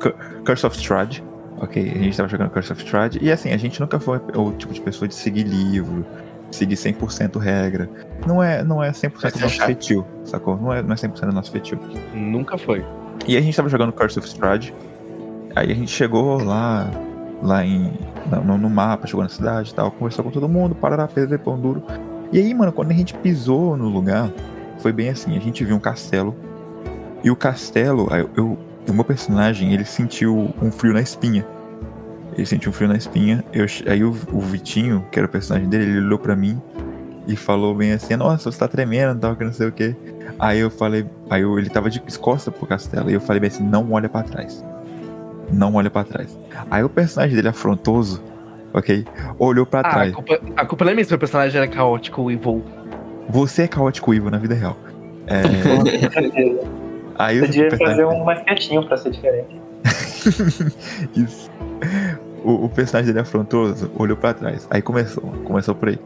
[SPEAKER 1] Cu- Curse of Strahd. Ok, a gente tava jogando Curse of Strahd. E assim, a gente nunca foi o tipo de pessoa de seguir livro, seguir 100% regra. Não é, não é 100%
[SPEAKER 3] Vai ser
[SPEAKER 1] nosso
[SPEAKER 3] chato.
[SPEAKER 1] feitio, sacou? Não é, não é 100% nosso feitio.
[SPEAKER 5] Nunca foi.
[SPEAKER 1] E a gente tava jogando Curse of Strahd. Aí a gente chegou lá, lá em, no, no mapa, chegou na cidade e tal, conversou com todo mundo, parará, pedra, pão duro. E aí, mano, quando a gente pisou no lugar, foi bem assim, a gente viu um castelo. E o castelo, eu, eu- o meu personagem, ele sentiu um frio na espinha. Ele sentiu um frio na espinha. Eu, aí o, o Vitinho, que era o personagem dele, ele olhou pra mim e falou bem assim, nossa, você tá tremendo, tal, que não sei o que. Aí eu falei, aí eu, ele tava de costas pro castelo, e eu falei bem assim, não olha pra trás. Não olha pra trás. Aí o personagem dele, afrontoso, ok, olhou pra
[SPEAKER 5] Ah, a
[SPEAKER 1] trás.
[SPEAKER 5] culpa, a culpa não é minha se meu personagem era caótico e voo.
[SPEAKER 1] Você é caótico Ivo na vida real. É, aí
[SPEAKER 2] Você
[SPEAKER 1] o
[SPEAKER 2] devia
[SPEAKER 1] personagem-
[SPEAKER 2] fazer um mais quietinho pra ser diferente.
[SPEAKER 1] Isso. O, o, o personagem dele afrontoso olhou pra trás. Aí começou, começou por aí.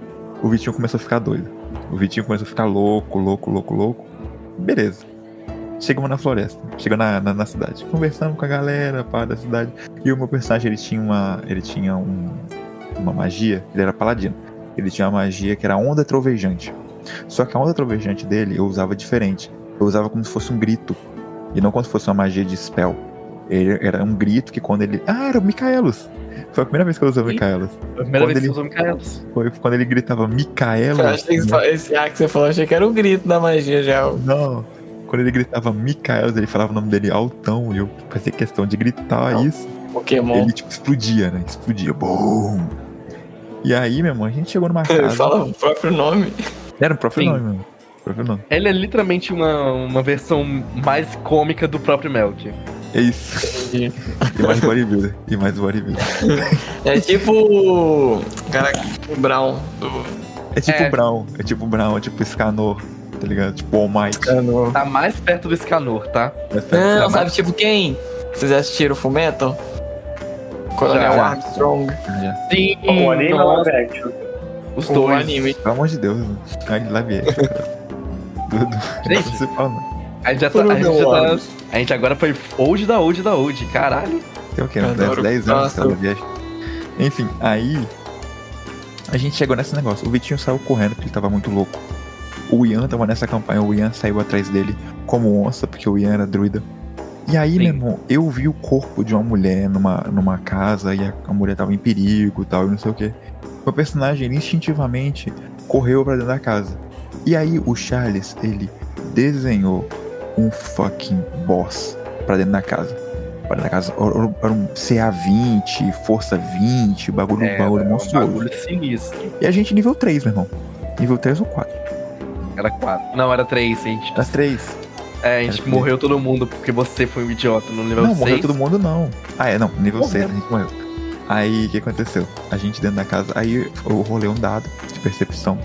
[SPEAKER 1] O Vitinho começou a ficar doido. O Vitinho começou a ficar louco, louco, louco, louco. Beleza. Chegamos na floresta, chegamos na, na, na cidade. Conversamos com a galera, pá, da cidade. E o meu personagem, ele tinha uma. Ele tinha um, uma magia, ele era paladino. Ele tinha uma magia que era onda trovejante. Só que a onda trovejante dele eu usava diferente. Eu usava como se fosse um grito. E não como se fosse uma magia de spell. Ele era um grito que quando ele. Ah, era o Micaelos! Foi a primeira vez que eu usei o. Micaelos.
[SPEAKER 5] Foi a primeira
[SPEAKER 1] Quando
[SPEAKER 5] vez que
[SPEAKER 1] ele-
[SPEAKER 5] você usou Micaelos.
[SPEAKER 1] Foi quando ele gritava Micaelos.
[SPEAKER 3] Eu achei que só- esse ar que você falou, achei que era o grito da magia já.
[SPEAKER 1] Não. Quando ele gritava Micaelos, ele falava o nome dele altão. E eu fazia questão de gritar
[SPEAKER 3] Não.
[SPEAKER 1] isso.
[SPEAKER 3] Pokémon.
[SPEAKER 1] Ele tipo explodia, né? Explodia. Bum! E aí, meu irmão, a gente chegou numa
[SPEAKER 3] Ele
[SPEAKER 1] casa.
[SPEAKER 3] fala o próprio nome.
[SPEAKER 1] Era o próprio
[SPEAKER 5] Sim.
[SPEAKER 1] nome, mano. O próprio nome.
[SPEAKER 5] Ele é literalmente uma, uma versão mais cômica do próprio Melk.
[SPEAKER 1] É isso. E mais bodybuilder. E mais bodybuilder.
[SPEAKER 3] É tipo. Caraca, o Brown do.
[SPEAKER 1] É tipo
[SPEAKER 5] É.
[SPEAKER 1] Brown. É tipo Brown, é tipo Scanor. Tá ligado? Tipo All Might.
[SPEAKER 3] Cano.
[SPEAKER 5] Tá mais perto do Escanor, tá?
[SPEAKER 3] Não, sabe tipo quem? Vocês assistiram o Fullmetal? Coronel
[SPEAKER 5] Já.
[SPEAKER 3] Armstrong.
[SPEAKER 1] Já.
[SPEAKER 5] Sim,
[SPEAKER 2] O anime ou
[SPEAKER 3] nossa.
[SPEAKER 2] live action?
[SPEAKER 5] os
[SPEAKER 3] O
[SPEAKER 5] dois.
[SPEAKER 3] anime.
[SPEAKER 1] Pelo amor de Deus, mano. Ai, live action,
[SPEAKER 5] Gente.
[SPEAKER 1] não.
[SPEAKER 5] A gente, já tá, a, gente já tá- a gente agora foi old da old da old, caralho.
[SPEAKER 1] Tem o quê?
[SPEAKER 3] Eu
[SPEAKER 1] Uns 10,
[SPEAKER 3] adoro.
[SPEAKER 1] 10 anos que ela viaja. Enfim, aí. A gente chegou nesse negócio. O Vitinho saiu correndo porque ele tava muito louco. O Ian tava nessa campanha, o Ian saiu atrás dele como onça, porque o Ian era druida. E aí,
[SPEAKER 5] Sim.
[SPEAKER 1] meu irmão, eu vi o corpo de uma mulher numa, numa casa e a, a mulher tava em perigo e tal, e não sei o que. Meu personagem ele instintivamente correu pra dentro da casa. E aí o Charles, ele desenhou um fucking boss pra dentro da casa. Pra dentro da casa. Era um CA20, Força 20, bagulho,
[SPEAKER 5] É,
[SPEAKER 1] bagulho
[SPEAKER 5] um
[SPEAKER 1] monstruoso.
[SPEAKER 5] bagulho sinistro.
[SPEAKER 1] E a gente nível 3, meu irmão. Nível 3 ou 4?
[SPEAKER 5] Era quatro. Não, era três. A gente,
[SPEAKER 1] Era 3.
[SPEAKER 5] é, a gente
[SPEAKER 1] Era
[SPEAKER 5] morreu todo mundo porque você foi um idiota no nível
[SPEAKER 1] Não,
[SPEAKER 5] 6.
[SPEAKER 1] morreu todo mundo não. Ah, é, não, nível
[SPEAKER 5] Morreu.
[SPEAKER 1] 6 a gente morreu. Aí o que aconteceu? A gente dentro da casa, aí eu rolei um dado de percepção.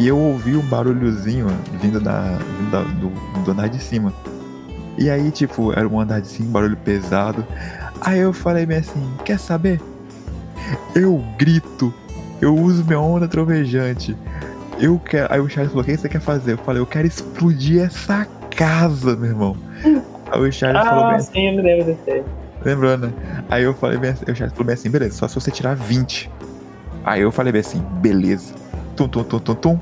[SPEAKER 1] E eu ouvi um barulhozinho vindo, da, vindo da- do, do andar de cima. E aí, tipo, era um andar de cima, um barulho pesado. Aí eu falei bem assim, quer saber? Eu grito, eu uso minha onda trovejante. Eu quero. Aí o Charles falou, o que você quer fazer? Eu falei, eu quero explodir essa casa, meu irmão. Aí o Charles falou bem
[SPEAKER 2] Ah, sim, eu me lembro desse.
[SPEAKER 1] Lembrou, né? Aí eu falei bem assim, eu já falei bem assim, beleza, só se você tirar 20. Aí eu falei bem assim, beleza. Tum, tum, tum, tum, tum.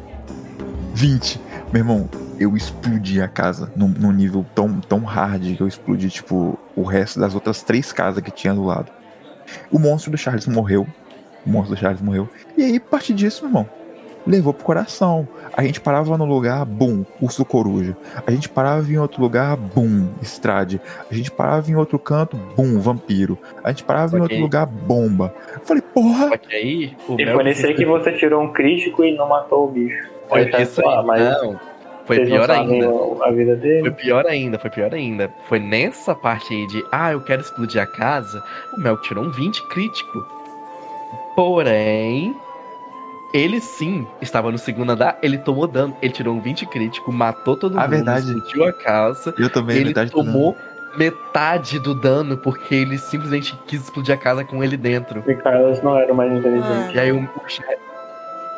[SPEAKER 1] 20. Meu irmão, eu explodi a casa num, num nível tão, tão hard que eu explodi, tipo, o resto das outras três casas que tinha do lado. O monstro do Charles morreu. O monstro do Charles morreu. E aí, a partir disso, meu irmão, levou pro coração. A gente parava no lugar, bum, urso coruja. A gente parava em outro lugar, bum, estrade. A gente parava em outro canto, bum, vampiro. A gente parava em outro lugar, bomba. Eu falei, porra,
[SPEAKER 5] Só que aí, o
[SPEAKER 2] E foi nesse aí que você tirou um crítico e não matou o bicho.
[SPEAKER 5] Foi isso aí.
[SPEAKER 2] mas
[SPEAKER 5] Não, foi
[SPEAKER 2] vocês
[SPEAKER 5] pior ainda.
[SPEAKER 2] a vida
[SPEAKER 5] Foi
[SPEAKER 2] dele.
[SPEAKER 5] pior ainda, foi pior ainda. Foi nessa parte aí de, ah, eu quero explodir a casa, o Mel tirou um 20 crítico. Porém, ele sim estava no segundo andar, ele tomou dano, ele tirou um 20 crítico, matou todo
[SPEAKER 1] Ah,
[SPEAKER 5] mundo,
[SPEAKER 1] verdade.
[SPEAKER 5] explodiu a casa,
[SPEAKER 1] eu tomei
[SPEAKER 5] ele
[SPEAKER 1] metade do dano.
[SPEAKER 5] tomou metade do dano porque ele simplesmente quis explodir a casa com ele dentro.
[SPEAKER 2] E Carlos não era o mais inteligente.
[SPEAKER 5] E aí o, o Charles,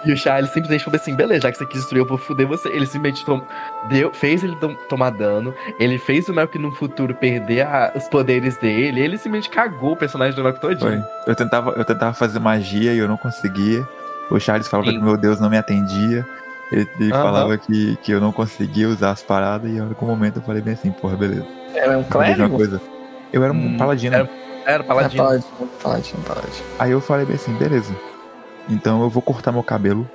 [SPEAKER 5] e o Charles simplesmente falou assim, beleza, já que você quis destruir, eu vou foder você. Ele simplesmente tom- deu, fez ele tom- tomar dano, ele fez o Melk no futuro perder a- os poderes dele, ele simplesmente cagou o personagem do Melk
[SPEAKER 1] Foi.
[SPEAKER 5] todinho.
[SPEAKER 1] Eu tentava, eu tentava fazer magia e eu não conseguia. O Charles falava
[SPEAKER 5] Sim.
[SPEAKER 1] que meu Deus não me atendia. Ele, ele
[SPEAKER 5] Aham.
[SPEAKER 1] falava que, que eu não conseguia usar as paradas e em algum momento eu falei bem assim, porra, beleza.
[SPEAKER 3] Era um clérigo?
[SPEAKER 1] coisa. Eu era um
[SPEAKER 5] Hum,
[SPEAKER 1] paladino.
[SPEAKER 5] era- Era
[SPEAKER 3] Ah,
[SPEAKER 5] paladino.
[SPEAKER 3] Paladino, paladino, paladino.
[SPEAKER 1] Aí eu falei bem assim, beleza. Então eu vou cortar meu cabelo.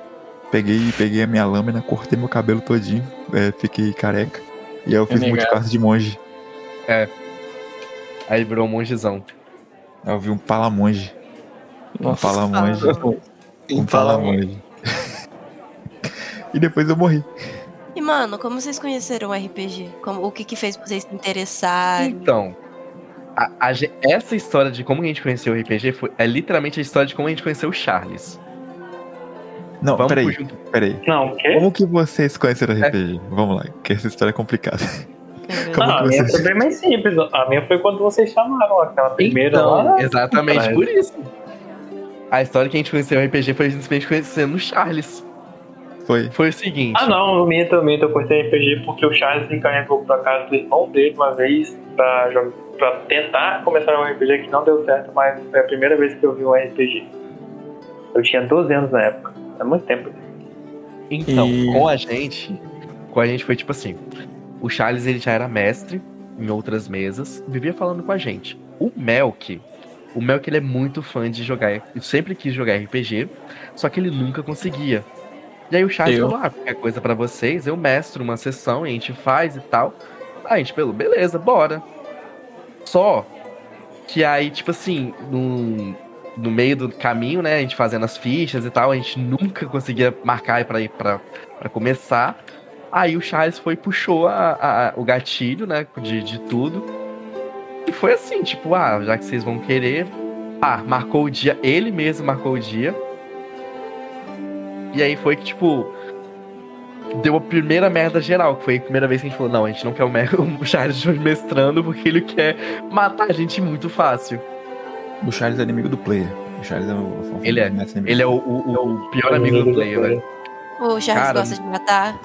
[SPEAKER 1] Peguei, peguei a minha lâmina, cortei meu cabelo todinho, é, fiquei careca. E aí eu fiz multiclasse de monge.
[SPEAKER 5] Aí virou um monjezão.
[SPEAKER 1] Aí eu vi um palamonge. Um
[SPEAKER 3] Nossa.
[SPEAKER 1] palamonge.
[SPEAKER 3] Fala,
[SPEAKER 1] palamonge. e depois eu morri.
[SPEAKER 6] E, mano, como vocês conheceram o RPG? Como, o que que fez vocês se interessarem?
[SPEAKER 5] Então, a- a essa história de como a gente conheceu o RPG foi, é literalmente a história de como a gente conheceu o Charles.
[SPEAKER 1] Não,
[SPEAKER 5] Vamos
[SPEAKER 1] peraí,
[SPEAKER 5] junto.
[SPEAKER 1] peraí.
[SPEAKER 2] Não, o quê?
[SPEAKER 1] Como que vocês conheceram RPG? Vamos lá, que essa história é complicada. Como
[SPEAKER 2] Não, a minha
[SPEAKER 1] vocês-
[SPEAKER 2] foi bem mais simples. A minha foi quando vocês chamaram aquela primeira
[SPEAKER 5] Então,
[SPEAKER 2] lá.
[SPEAKER 5] exatamente por isso. A história que a gente conheceu o RPG foi simplesmente conhecendo o Charles.
[SPEAKER 1] Foi.
[SPEAKER 5] Foi o seguinte.
[SPEAKER 2] Ah, não, minto, eu minto. Eu conheci RPG porque o Charles me encarregou pra casa do irmão dele uma vez pra, jogar, pra tentar começar um RPG que não deu certo, mas foi a primeira vez que eu vi um RPG. Eu tinha 12 anos na época. É muito tempo.
[SPEAKER 5] Então,
[SPEAKER 3] E-
[SPEAKER 5] com a gente, com a gente foi tipo assim. O Charles ele já era mestre em outras mesas, vivia falando com a gente. O Melk, o Melk ele é muito fã de jogar, sempre quis jogar RPG, só que ele nunca conseguia. E aí o Charles
[SPEAKER 3] Eu.
[SPEAKER 5] falou: "Ah, qualquer coisa pra vocês, eu mestro uma sessão e a gente faz e tal". Aí a gente falou: "Beleza, bora". Só que aí tipo assim, no no meio do caminho, né, a gente fazendo as fichas e tal, a gente nunca conseguia marcar pra ir pra começar. Aí o Charles foi e puxou a, a- o gatilho, né, de, de tudo. E foi assim, tipo, ah, já que vocês vão querer. Ah, marcou o dia, ele mesmo marcou o dia. E aí foi que, tipo, deu a primeira merda geral, que foi a primeira vez que a gente falou, não, a gente não quer o, o Charles mestrando porque ele quer matar a gente muito fácil.
[SPEAKER 1] O Charles é inimigo do player. O Charles é o.
[SPEAKER 5] Ele é. Ele é o, o- o pior amigo do player, velho.
[SPEAKER 6] O Charles
[SPEAKER 5] Cara,
[SPEAKER 6] gosta de matar.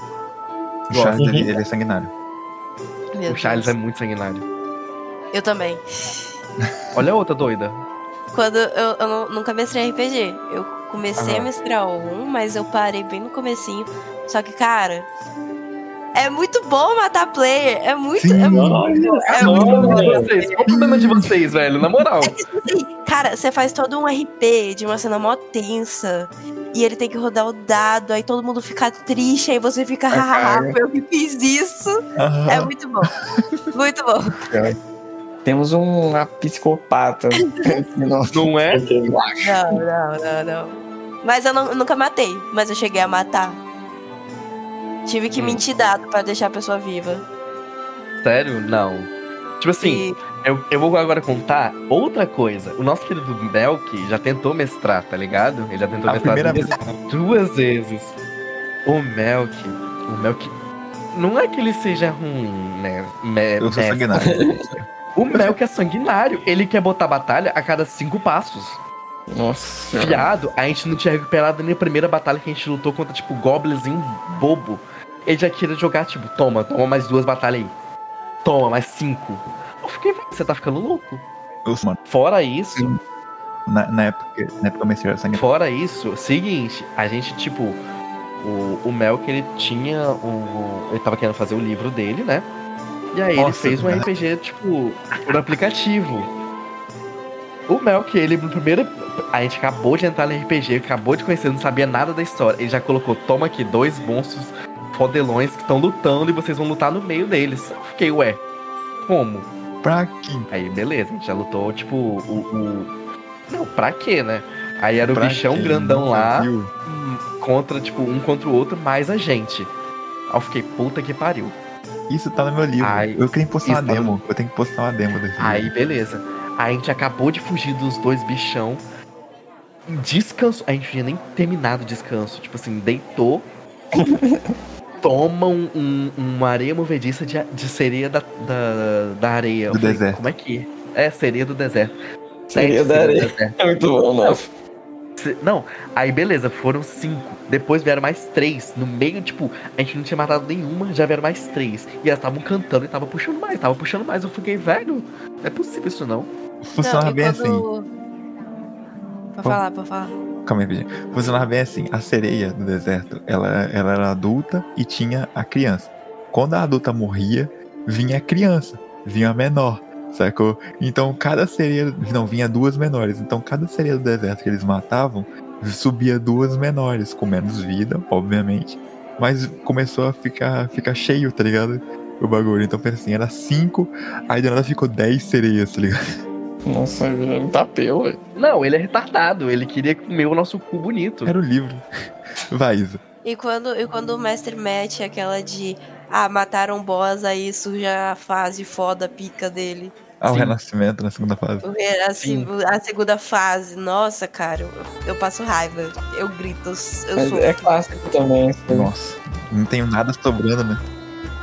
[SPEAKER 1] O Charles ele, ele é sanguinário.
[SPEAKER 6] Meu
[SPEAKER 5] O Charles é
[SPEAKER 6] Deus.
[SPEAKER 5] muito sanguinário.
[SPEAKER 6] Eu também.
[SPEAKER 5] Olha a outra doida.
[SPEAKER 6] Quando eu, eu nu- nunca mestrei RPG. Eu comecei a mestrar um, mas eu parei bem no comecinho. Só que, cara, é muito bom matar player. É muito.
[SPEAKER 1] Sim.
[SPEAKER 6] É muito, é
[SPEAKER 2] não,
[SPEAKER 6] muito bom.
[SPEAKER 5] Vocês, qual o problema de vocês, velho? Na moral.
[SPEAKER 6] É que, tipo assim, cara, você faz todo um RP de uma cena mó tensa. E ele tem que rodar o dado, aí todo mundo fica triste, aí você fica, hahaha, eu que fiz isso.
[SPEAKER 1] Aham.
[SPEAKER 6] É muito bom. Muito bom.
[SPEAKER 3] Temos uma psicopata. Nossa.
[SPEAKER 5] Não é?
[SPEAKER 6] Não, não, não, não. Mas eu, não- eu nunca matei, mas eu cheguei a matar. Tive que
[SPEAKER 5] Hum.
[SPEAKER 6] mentir dado pra deixar a pessoa viva.
[SPEAKER 5] Sério? Não. Tipo assim,
[SPEAKER 6] E-
[SPEAKER 5] eu, eu vou agora contar outra coisa. O nosso querido Melk já tentou mestrar, tá ligado? Ele já tentou
[SPEAKER 1] A
[SPEAKER 5] mestrar
[SPEAKER 1] primeira
[SPEAKER 5] duas, duas vezes. O Melk. O Melk. Não é que ele seja ruim, né? Me,
[SPEAKER 1] Eu sou sanguinário.
[SPEAKER 5] O Melk é sanguinário. Ele quer botar batalha a cada cinco passos.
[SPEAKER 3] Nossa.
[SPEAKER 5] Fiado, a gente não tinha recuperado nem a primeira batalha que a gente lutou contra, tipo, goblinzinho bobo. Ele já queria jogar, tipo, toma, toma mais duas batalhas aí. Toma, mais cinco. Eu fiquei, "Velho, você tá ficando louco.
[SPEAKER 1] Eu, mano,
[SPEAKER 5] Fora isso,
[SPEAKER 1] na, na época, na época eu comecei a sanguinário.
[SPEAKER 5] fora isso, seguinte, a gente, tipo, o, o Mel que ele tinha o. Ele tava querendo fazer o livro dele, né? E aí ele
[SPEAKER 1] Nossa,
[SPEAKER 5] fez um. RPG, tipo, por aplicativo. O Mel que ele, no primeiro. A gente acabou de entrar no RPG, acabou de conhecer, não sabia nada da história. Ele já colocou, toma aqui, dois monstros fodelões que estão lutando e vocês vão lutar no meio deles. Eu fiquei, ué, como?
[SPEAKER 1] Pra quê?
[SPEAKER 5] Aí, beleza, a gente já lutou, tipo, o. o- Não, pra quê, né? Aí era o
[SPEAKER 1] Pra
[SPEAKER 5] bichão
[SPEAKER 1] quê?
[SPEAKER 5] grandão
[SPEAKER 1] Nunca
[SPEAKER 5] lá,
[SPEAKER 1] viu?
[SPEAKER 5] hum, contra, tipo, um contra o outro, mais a gente. Aí eu fiquei, puta que pariu.
[SPEAKER 1] Isso tá no meu livro.
[SPEAKER 5] Ai,
[SPEAKER 1] eu tenho que postar uma
[SPEAKER 5] tá no-
[SPEAKER 1] demo. Eu tenho que postar uma demo desse
[SPEAKER 5] Aí,
[SPEAKER 1] livro.
[SPEAKER 5] beleza. Aí a gente acabou de fugir dos dois bichão. Descanso. A gente não tinha nem terminado o descanso. Tipo assim, deitou. toma um, um- uma areia movediça de, de sereia da, da, da areia.
[SPEAKER 1] Do
[SPEAKER 5] falei,
[SPEAKER 1] deserto.
[SPEAKER 5] Como é que é? É, sereia do deserto.
[SPEAKER 3] Sereia
[SPEAKER 5] Sete
[SPEAKER 3] da areia.
[SPEAKER 5] do deserto.
[SPEAKER 3] É muito bom, nossa.
[SPEAKER 5] Não, aí beleza, foram cinco. Depois vieram mais três. No meio, tipo, a gente não tinha matado nenhuma, já vieram mais três. E elas estavam cantando e tava puxando mais, tava puxando mais. Eu fiquei, velho, não é possível isso não.
[SPEAKER 1] Funcionava
[SPEAKER 6] Não,
[SPEAKER 1] bem assim.
[SPEAKER 6] quando- Pode falar, pode falar.
[SPEAKER 1] Calma aí, Virginia. Funcionava bem assim. A sereia do deserto, ela, ela era adulta e tinha a criança. Quando a adulta morria, vinha a criança. Vinha a menor. Sacou? Então cada sereia. Não, vinha duas menores. Então cada sereia do deserto que eles matavam, subia duas menores, com menos vida, obviamente. Mas começou a ficar, ficar cheio, tá ligado? O bagulho. Então pensa assim, era cinco, aí do nada ficou dez sereias, tá ligado?
[SPEAKER 3] Nossa, ele tá pelo, velho.
[SPEAKER 5] Não, ele é retardado, ele queria comer o nosso cu bonito.
[SPEAKER 1] Era o livro. Vai, Isa.
[SPEAKER 6] E quando, e quando o mestre mete aquela de ah, mataram o boss, aí surge a fase foda pica dele.
[SPEAKER 1] Ah, o
[SPEAKER 5] Sim.
[SPEAKER 1] renascimento na segunda fase.
[SPEAKER 6] A,
[SPEAKER 5] Sim.
[SPEAKER 6] a segunda fase, nossa, cara, eu, eu passo raiva. Eu grito, eu, sou.
[SPEAKER 3] é clássico também.
[SPEAKER 1] Nossa, não tenho nada sobrando, né?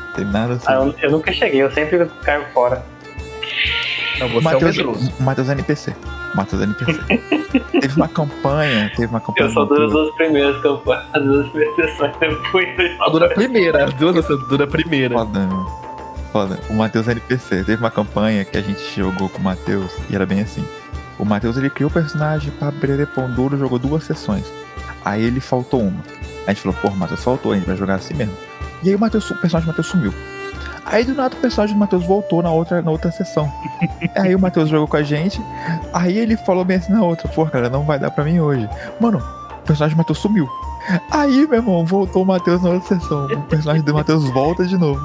[SPEAKER 1] Não tem nada
[SPEAKER 2] Ah,
[SPEAKER 1] sobrando.
[SPEAKER 2] eu, eu nunca cheguei, eu sempre caio fora.
[SPEAKER 5] Não, você
[SPEAKER 1] Matheus,
[SPEAKER 5] é o
[SPEAKER 1] Matheus é NPC. Matheus NPC. teve uma campanha, teve uma campanha.
[SPEAKER 2] Eu só duro as duas primeiras campanhas, as duas primeiras sessões depois.
[SPEAKER 5] A dura primeira, as duas dura primeira.
[SPEAKER 1] Foda. Foda. O Matheus NPC. Teve uma campanha que a gente jogou com o Matheus e era bem assim. O Matheus ele criou o personagem pra Brere Pão Duro, jogou duas sessões. Aí ele faltou uma. A gente falou, porra, Matheus faltou, a gente vai jogar assim mesmo. E aí o, Matheus, o personagem do Matheus sumiu. Aí do nada o personagem do Matheus voltou na outra, na outra sessão. aí o Matheus jogou com a gente. Aí ele falou bem assim na outra, porra, cara, não vai dar pra mim hoje. Mano, o personagem do Matheus sumiu. Aí, meu irmão, voltou o Matheus na outra sessão. O personagem do Matheus volta de novo.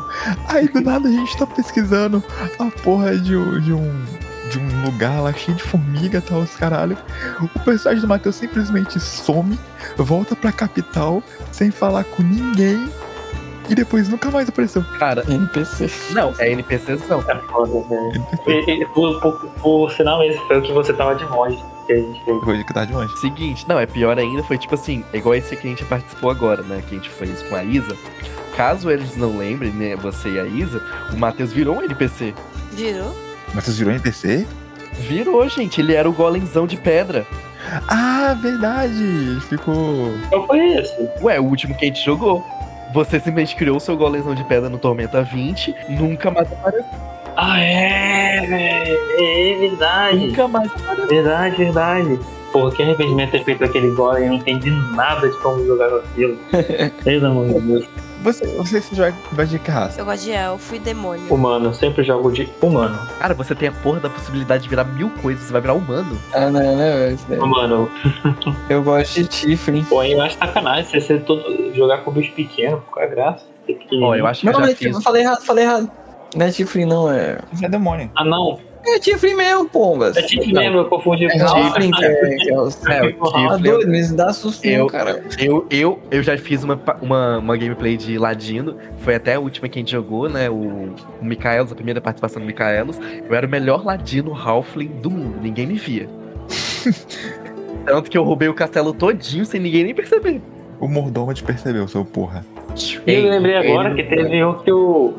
[SPEAKER 1] Aí do nada a gente tá pesquisando a porra de, um- de um. De um lugar lá cheio de formiga e tal, os caralho. O personagem do Matheus simplesmente some, volta pra capital, sem falar com ninguém. E depois nunca mais apareceu.
[SPEAKER 5] Cara,
[SPEAKER 3] NPC.
[SPEAKER 5] não, é NPCzão.
[SPEAKER 2] É foda, velho.
[SPEAKER 1] NPC.
[SPEAKER 2] E Por, por, por sinal, esse foi o que você tava de monge que a gente fez.
[SPEAKER 1] Tá de longe.
[SPEAKER 5] Seguinte, não, é pior ainda, foi tipo assim, é igual esse que a gente participou agora, né? Que a gente fez com a Isa. Caso eles não lembrem, né, você e a Isa, o Matheus virou um NPC.
[SPEAKER 6] Virou?
[SPEAKER 1] Matheus virou NPC?
[SPEAKER 5] Virou, gente, ele era o golemzão de pedra.
[SPEAKER 1] Ah, verdade! Ficou.
[SPEAKER 2] Qual foi esse?
[SPEAKER 5] Ué, o último que a gente jogou. Você simplesmente criou o seu golemzão de pedra no Tormenta 20, nunca mais apareceu.
[SPEAKER 2] Ah, é, velho. É verdade.
[SPEAKER 5] Nunca mais apareceu.
[SPEAKER 2] Verdade, verdade. Porra, que arrependimento ter feito aquele golem. Eu não entendi nada de como jogar com aquilo. Pelo amor de Deus.
[SPEAKER 1] Você, você se joga vai de que raça?
[SPEAKER 6] Eu gosto de elfo e demônio.
[SPEAKER 2] Humano, sempre jogo de humano.
[SPEAKER 5] Cara, você tem a porra da possibilidade de virar mil coisas, você vai virar humano.
[SPEAKER 3] Ah, não, não, é isso daí.
[SPEAKER 2] Humano,
[SPEAKER 3] Eu gosto de Tiflin.
[SPEAKER 2] pô, eu acho sacanagem você ser todo, jogar com bicho pequeno. Qual é a graça?
[SPEAKER 5] Ó, eu acho que
[SPEAKER 3] Não,
[SPEAKER 5] eu
[SPEAKER 3] não
[SPEAKER 5] já
[SPEAKER 3] é
[SPEAKER 5] fiz.
[SPEAKER 3] Tiflin, falei errado, falei errado. Não é Tiflin, não, é.
[SPEAKER 1] É demônio.
[SPEAKER 2] Ah, não.
[SPEAKER 3] É Tiflin mesmo, pombas.
[SPEAKER 2] É tipo mesmo, eu confundi
[SPEAKER 3] É
[SPEAKER 2] com
[SPEAKER 3] é, que é o...
[SPEAKER 5] É, o
[SPEAKER 3] Tá
[SPEAKER 5] Tiflin.
[SPEAKER 3] doido, mas dá susto,
[SPEAKER 5] Eu-
[SPEAKER 3] não, cara.
[SPEAKER 5] Eu, eu, eu já fiz uma, uma, uma gameplay de Ladino, foi até a última que a gente jogou, né? O, o Micaelos, a primeira participação do Micaelos. Eu era o melhor Ladino Halfling do mundo, ninguém me via. Tanto que eu roubei o castelo todinho sem ninguém nem perceber.
[SPEAKER 1] O mordomo te percebeu, seu porra.
[SPEAKER 2] E eu lembrei agora que teve um que o.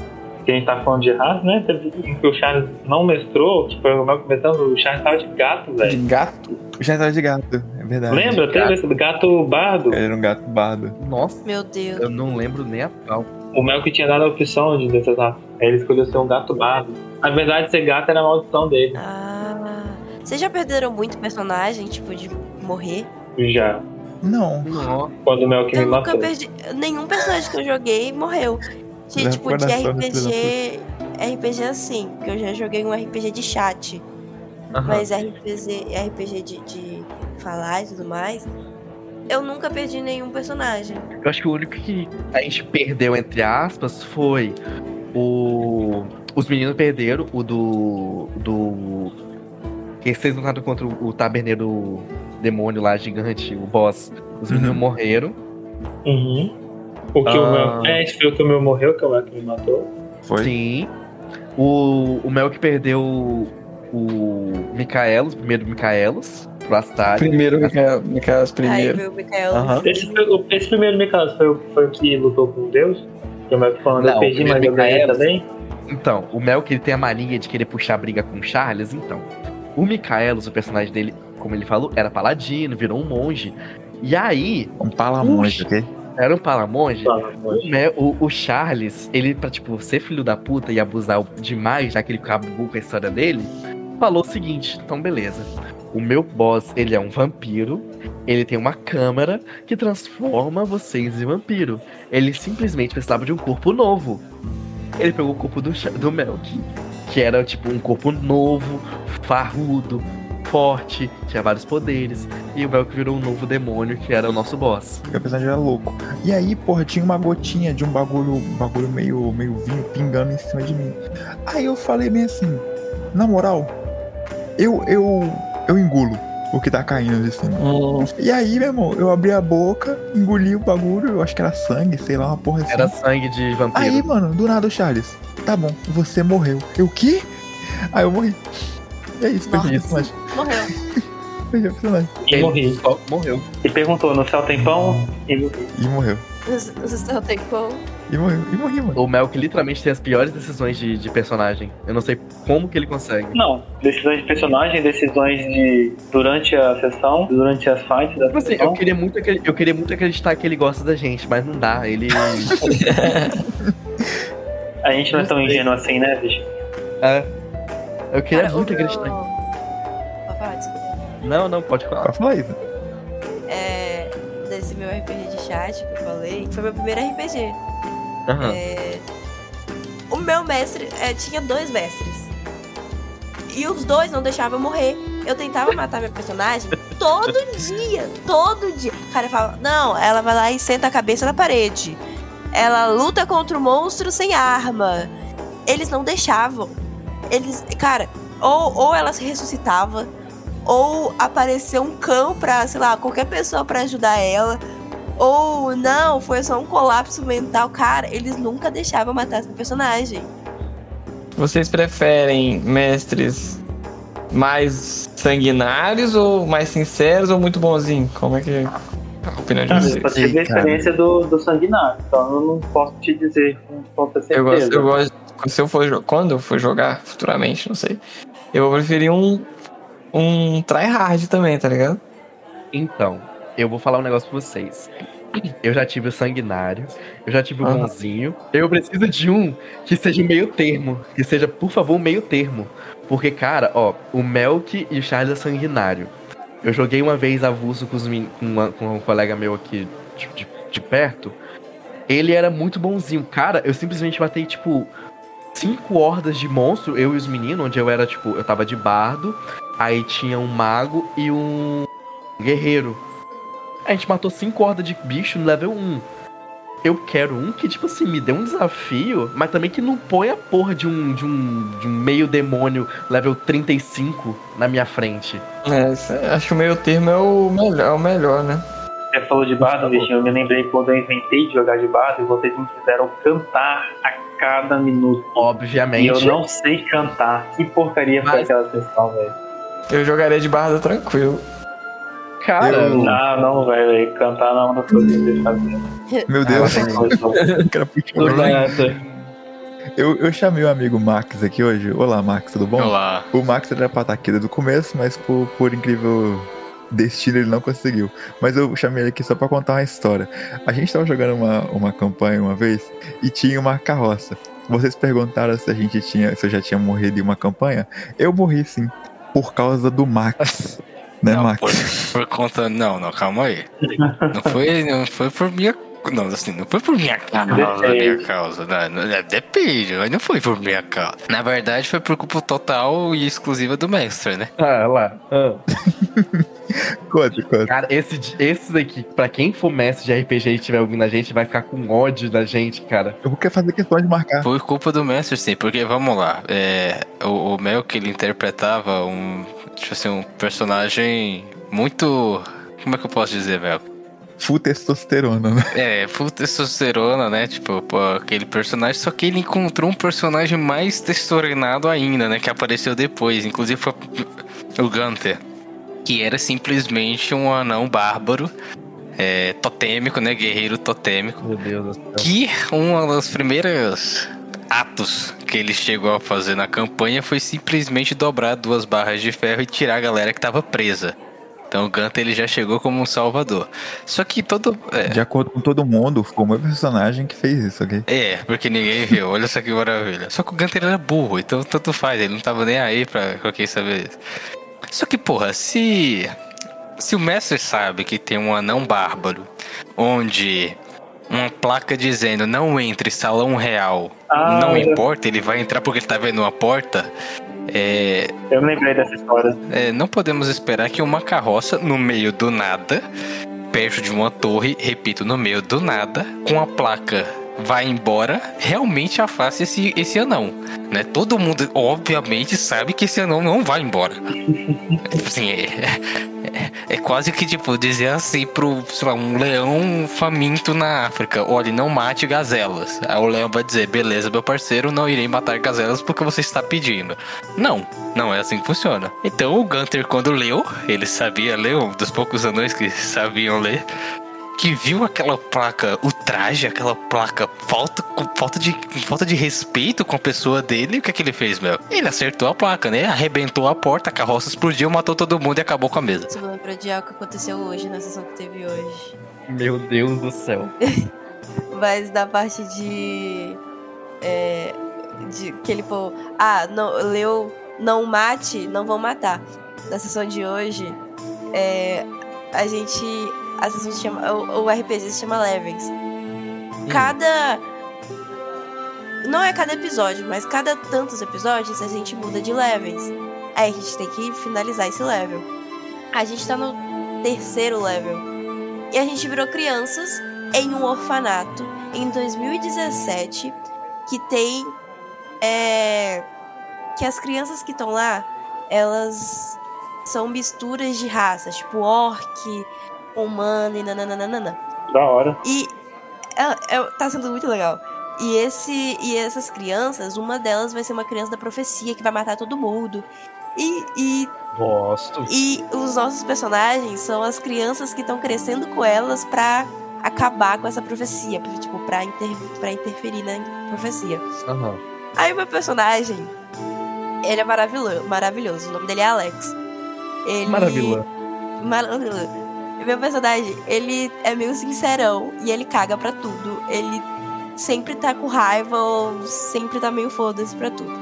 [SPEAKER 2] Que a gente tá falando de raça, né? Teve um que o Charles não mestrou, que foi o meu começando, o Charles tava de gato,
[SPEAKER 3] De
[SPEAKER 2] velho.
[SPEAKER 3] gato.
[SPEAKER 1] Já tava de gato, é verdade.
[SPEAKER 2] Lembra? Teve esse gato bardo.
[SPEAKER 1] Ele era um gato bardo.
[SPEAKER 5] Nossa,
[SPEAKER 6] Meu Deus.
[SPEAKER 5] eu não lembro nem a pau.
[SPEAKER 2] O Mel que tinha dado a opção de dessas raças. Ele escolheu ser um gato bardo. Na verdade, ser gato era a maldição dele.
[SPEAKER 6] Ah. Vocês já perderam muito personagem, tipo, de morrer?
[SPEAKER 2] Já.
[SPEAKER 1] Não.
[SPEAKER 5] Nossa.
[SPEAKER 2] Quando o Mel que
[SPEAKER 6] Eu
[SPEAKER 2] me
[SPEAKER 6] nunca
[SPEAKER 2] matou.
[SPEAKER 6] perdi. Nenhum personagem que eu joguei morreu. De,
[SPEAKER 1] Leva
[SPEAKER 6] tipo, de RPG. RPG assim, porque eu já joguei um RPG de chat.
[SPEAKER 5] Aham.
[SPEAKER 6] Mas RPG, RPG de, de falar e tudo mais. Eu nunca perdi nenhum personagem.
[SPEAKER 5] Eu acho que o único que a gente perdeu, entre aspas, foi o. Os meninos perderam o do. do. Que vocês lutaram contra o, o taberneiro demônio lá, gigante, o boss. Os meninos
[SPEAKER 1] Uhum.
[SPEAKER 5] morreram.
[SPEAKER 2] Uhum. O que o
[SPEAKER 5] Ah.
[SPEAKER 2] Mel. É, esse foi o que o meu morreu, que é o Mel que me matou.
[SPEAKER 1] Foi?
[SPEAKER 5] Sim. O, o Mel que perdeu o, o Micaelos, o primeiro Micaelos, pro Astari.
[SPEAKER 3] Primeiro, Micael, Micaelos
[SPEAKER 6] Aí
[SPEAKER 3] primeiro.
[SPEAKER 6] veio o Mikael.
[SPEAKER 5] Aham.
[SPEAKER 2] Esse, foi, o- esse primeiro Micaelos foi, o- foi o que lutou com Deus? Que o Mel que falando,
[SPEAKER 5] Não,
[SPEAKER 2] eu
[SPEAKER 5] o
[SPEAKER 2] perdi, mas eu ganhei
[SPEAKER 5] Micaelos-
[SPEAKER 2] também.
[SPEAKER 5] Então, o Mel que ele tem a mania de querer puxar briga com o Charles, então. O Micaelos, o personagem dele, como ele falou, era paladino, virou um monge. E aí,
[SPEAKER 1] Um palamonge, ok?
[SPEAKER 5] Era um palamonge.
[SPEAKER 2] Fala,
[SPEAKER 5] O, o- o Charles, ele, pra, tipo, ser filho da puta e abusar demais, já que ele acabou com a história dele, falou o seguinte: então, beleza. O meu boss, ele é um vampiro, ele tem uma câmara que transforma vocês em vampiro. Ele simplesmente precisava de um corpo novo. Ele pegou o corpo do, do Melk, que era, tipo, um corpo novo, farrudo, forte, tinha vários poderes. E o Melk virou um novo demônio, que era o nosso boss.
[SPEAKER 1] Porque o personagem era louco. E aí, porra, tinha uma gotinha de um bagulho, um bagulho meio, meio vinho pingando em cima de mim. Aí eu falei bem assim, na moral, eu, eu, eu engulo o que tá caindo de cima.
[SPEAKER 3] Hum,
[SPEAKER 1] E aí, meu irmão, eu abri a boca, engoli o bagulho, eu acho que era sangue, sei lá, uma porra assim.
[SPEAKER 5] Era sangue de vampiro.
[SPEAKER 1] Aí, mano, do nada o Charles, tá bom, você morreu. Eu, o quê? Aí eu morri. É isso, perdi o
[SPEAKER 6] Nossa.
[SPEAKER 1] personagem.
[SPEAKER 6] Morreu.
[SPEAKER 1] Perdi o personagem.
[SPEAKER 2] E
[SPEAKER 5] Ele
[SPEAKER 2] morri.
[SPEAKER 5] só morreu.
[SPEAKER 2] E perguntou, no céu tem pão? E morri.
[SPEAKER 1] E morreu.
[SPEAKER 6] O céu tem pão.
[SPEAKER 1] E morri, e morri, mano.
[SPEAKER 5] O Melk literalmente tem as piores decisões de, de personagem. Eu não sei como que ele consegue.
[SPEAKER 2] Não, decisões de personagem, decisões de. durante a sessão, durante as fights da
[SPEAKER 5] Tipo assim, eu
[SPEAKER 2] sessão.
[SPEAKER 5] queria, muito, eu queria muito acreditar que ele gosta da gente, mas não dá. Ele.
[SPEAKER 2] A gente não é tão ingênuo assim, né, bicho?
[SPEAKER 5] é. Eu queria
[SPEAKER 6] Cara,
[SPEAKER 5] muito
[SPEAKER 6] meu-
[SPEAKER 5] acreditar.
[SPEAKER 6] Pode falar, desculpa.
[SPEAKER 5] Não, não, pode falar.
[SPEAKER 1] Pode falar isso.
[SPEAKER 6] É, desse meu RPG de chat que eu falei, foi meu primeiro RPG.
[SPEAKER 5] Aham.
[SPEAKER 6] É, o meu mestre é, tinha dois mestres. E os dois não deixavam eu morrer. Eu tentava matar minha personagem todo dia, todo dia. O cara falava, não, ela vai lá e senta a cabeça na parede. Ela luta contra o monstro sem arma. Eles não deixavam. Eles, cara, ou, ou ela se ressuscitava, ou apareceu um cão pra, sei lá, qualquer pessoa pra ajudar ela. Ou não, foi só um colapso mental. Cara, eles nunca deixavam matar essa personagem.
[SPEAKER 3] Vocês preferem mestres mais sanguinários ou mais sinceros ou muito bonzinhos? Como é que é a opinião de
[SPEAKER 2] eu
[SPEAKER 3] vocês?
[SPEAKER 2] só tive a experiência do, do sanguinário, então eu não posso te dizer com toda certeza.
[SPEAKER 3] Eu gosto, eu gosto. Se eu for, quando eu for jogar futuramente, não sei. Eu vou preferir um. Um tryhard também, tá ligado?
[SPEAKER 5] Então, eu vou falar um negócio pra vocês. Eu já tive o sanguinário, eu já tive o
[SPEAKER 3] Aham.
[SPEAKER 5] bonzinho. Eu preciso de um que seja meio termo. Que seja, por favor, meio termo. Porque, cara, ó, o Melk e o Charles é sanguinário. Eu joguei uma vez avulso com, os com, uma- com um colega meu aqui de, de- de perto. Ele era muito bonzinho. Cara, eu simplesmente matei, tipo, cinco hordas de monstro, eu e os meninos, onde eu era, tipo, eu tava de bardo. Aí tinha um mago e um guerreiro. A gente matou cinco hordas de bicho no level 1. Eu quero um que, tipo assim, me dê um desafio, mas também que não ponha a porra de um, de um, de um meio demônio level 35 na minha frente.
[SPEAKER 3] É, é- acho que o meio termo é o melhor, é o melhor né?
[SPEAKER 2] Você falou de bardo, bichinho, eu me lembrei quando eu inventei de jogar de bardo e vocês me fizeram cantar a cada minuto. E
[SPEAKER 5] Obviamente.
[SPEAKER 2] eu não sei cantar. Que porcaria foi
[SPEAKER 5] Mas-
[SPEAKER 2] aquela sessão, velho.
[SPEAKER 3] Eu jogaria de barda tranquilo.
[SPEAKER 5] Cara,
[SPEAKER 1] Eu-
[SPEAKER 2] Não, não, velho. Cantar não é que você fazer.
[SPEAKER 1] Meu
[SPEAKER 2] Não
[SPEAKER 1] Deus, puxou. Eu, eu chamei o amigo Max aqui hoje. Olá, Max, tudo bom?
[SPEAKER 7] Olá.
[SPEAKER 1] O Max era pra estar aqui desde o começo, mas por, por incrível destino ele não conseguiu. Mas eu chamei ele aqui só pra contar uma história. A gente tava jogando uma, uma campanha uma vez e tinha uma carroça. Vocês perguntaram se a gente tinha, se eu já tinha morrido em uma campanha. Eu morri sim, por causa do Max. né,
[SPEAKER 7] Não,
[SPEAKER 1] Max?
[SPEAKER 7] por, por conta. Não, não, calma aí. Não foi, não foi por minha. Não, assim, não foi por minha causa,
[SPEAKER 2] Depende.
[SPEAKER 7] minha causa. Não, não, é, depende, mas não foi por minha causa. Na verdade, foi por culpa total e exclusiva do mestre, né?
[SPEAKER 5] ah, lá. Ah.
[SPEAKER 1] Conta, conta.
[SPEAKER 5] Cara, esse, esse daqui, pra quem for mestre de RPG e estiver ouvindo a gente, vai ficar com ódio da gente, cara.
[SPEAKER 1] Eu quero fazer questão de marcar.
[SPEAKER 7] Foi culpa do mestre, sim, porque vamos lá. É, o, o Mel que ele interpretava um. Tipo assim, um personagem muito. Como é que eu posso dizer, Mel?
[SPEAKER 1] Full testosterona, né?
[SPEAKER 7] É, full testosterona, né? Tipo, pô, aquele personagem. Só que ele encontrou um personagem mais testosteronado ainda, né? Que apareceu depois. Inclusive foi o Gunter. Que era simplesmente um anão bárbaro. É, totêmico, né? Guerreiro totêmico.
[SPEAKER 5] Meu Deus do céu.
[SPEAKER 7] Que uma das primeiras atos que ele chegou a fazer na campanha foi simplesmente dobrar duas barras de ferro e tirar a galera que tava presa. Então o Gunter ele já chegou como um salvador. Só que todo. é,
[SPEAKER 1] De acordo com todo mundo, foi o meu personagem que fez isso, ok?
[SPEAKER 7] É, porque ninguém viu. Olha só que maravilha. Só que o Gunter era burro, então tanto faz. Ele não tava nem aí pra qualquer saber. Só que, porra, se. Se o mestre sabe que tem um anão bárbaro, onde uma placa dizendo não entre salão real,
[SPEAKER 2] Ah,
[SPEAKER 7] não
[SPEAKER 2] eu-
[SPEAKER 7] importa, ele vai entrar porque ele tá vendo uma porta. É,
[SPEAKER 2] Eu me lembrei dessa história.
[SPEAKER 7] é, não podemos esperar que uma carroça no meio do nada, perto de uma torre, repito, no meio do nada, com a placa vai embora, realmente afaste esse, esse anão. Né? Todo mundo, obviamente, sabe que esse anão não vai embora. Assim, é, é- é quase que tipo dizer assim pro lá, um leão faminto na África: olha, não mate gazelas. Aí o leão vai dizer: beleza, meu parceiro, não irei matar gazelas porque você está pedindo. Não, não é assim que funciona. Então o Gunter, quando leu, ele sabia ler, um dos poucos anões que sabiam ler. Que viu aquela placa, o traje, aquela placa, falta, com falta de, falta de respeito com a pessoa dele, o que é que ele fez, meu? Ele acertou a placa, né? Arrebentou a porta, a carroça explodiu, matou todo mundo e acabou com a mesa.
[SPEAKER 6] Você me lembrou de algo que aconteceu hoje, na sessão que teve hoje.
[SPEAKER 5] Meu Deus do céu.
[SPEAKER 6] Mas da parte de. É, de que ele falou. Ah, não, leu não mate, não vão matar. Na sessão de hoje, é, a gente. A sessão se chama. O, o RPG se chama Levels. Cada. Não é cada episódio, mas cada tantos episódios a gente muda de levels. Aí a gente tem que finalizar esse level. A gente tá no terceiro level. E a gente virou crianças em um orfanato em 2017 que tem. É, que as crianças que estão lá, elas são misturas de raças, tipo orc, humano e nananana.
[SPEAKER 2] Da hora.
[SPEAKER 6] E é, é- tá sendo muito legal. E, esse, e essas crianças, uma delas vai ser uma criança da profecia que vai matar todo mundo. E, e,
[SPEAKER 5] Gosto.
[SPEAKER 6] e os nossos personagens são as crianças que estão crescendo com elas pra acabar com essa profecia. pra, Tipo, pra, inter, pra interferir na profecia.
[SPEAKER 5] Aham.
[SPEAKER 6] Aí o meu personagem, ele é maravilhoso, maravilhoso. O nome dele é Alex. Ele...
[SPEAKER 5] Maravilha.
[SPEAKER 6] Maravilhoso. Meu personagem, ele é meio sincerão e ele caga pra tudo. Ele sempre tá com raiva ou sempre tá meio foda-se pra tudo.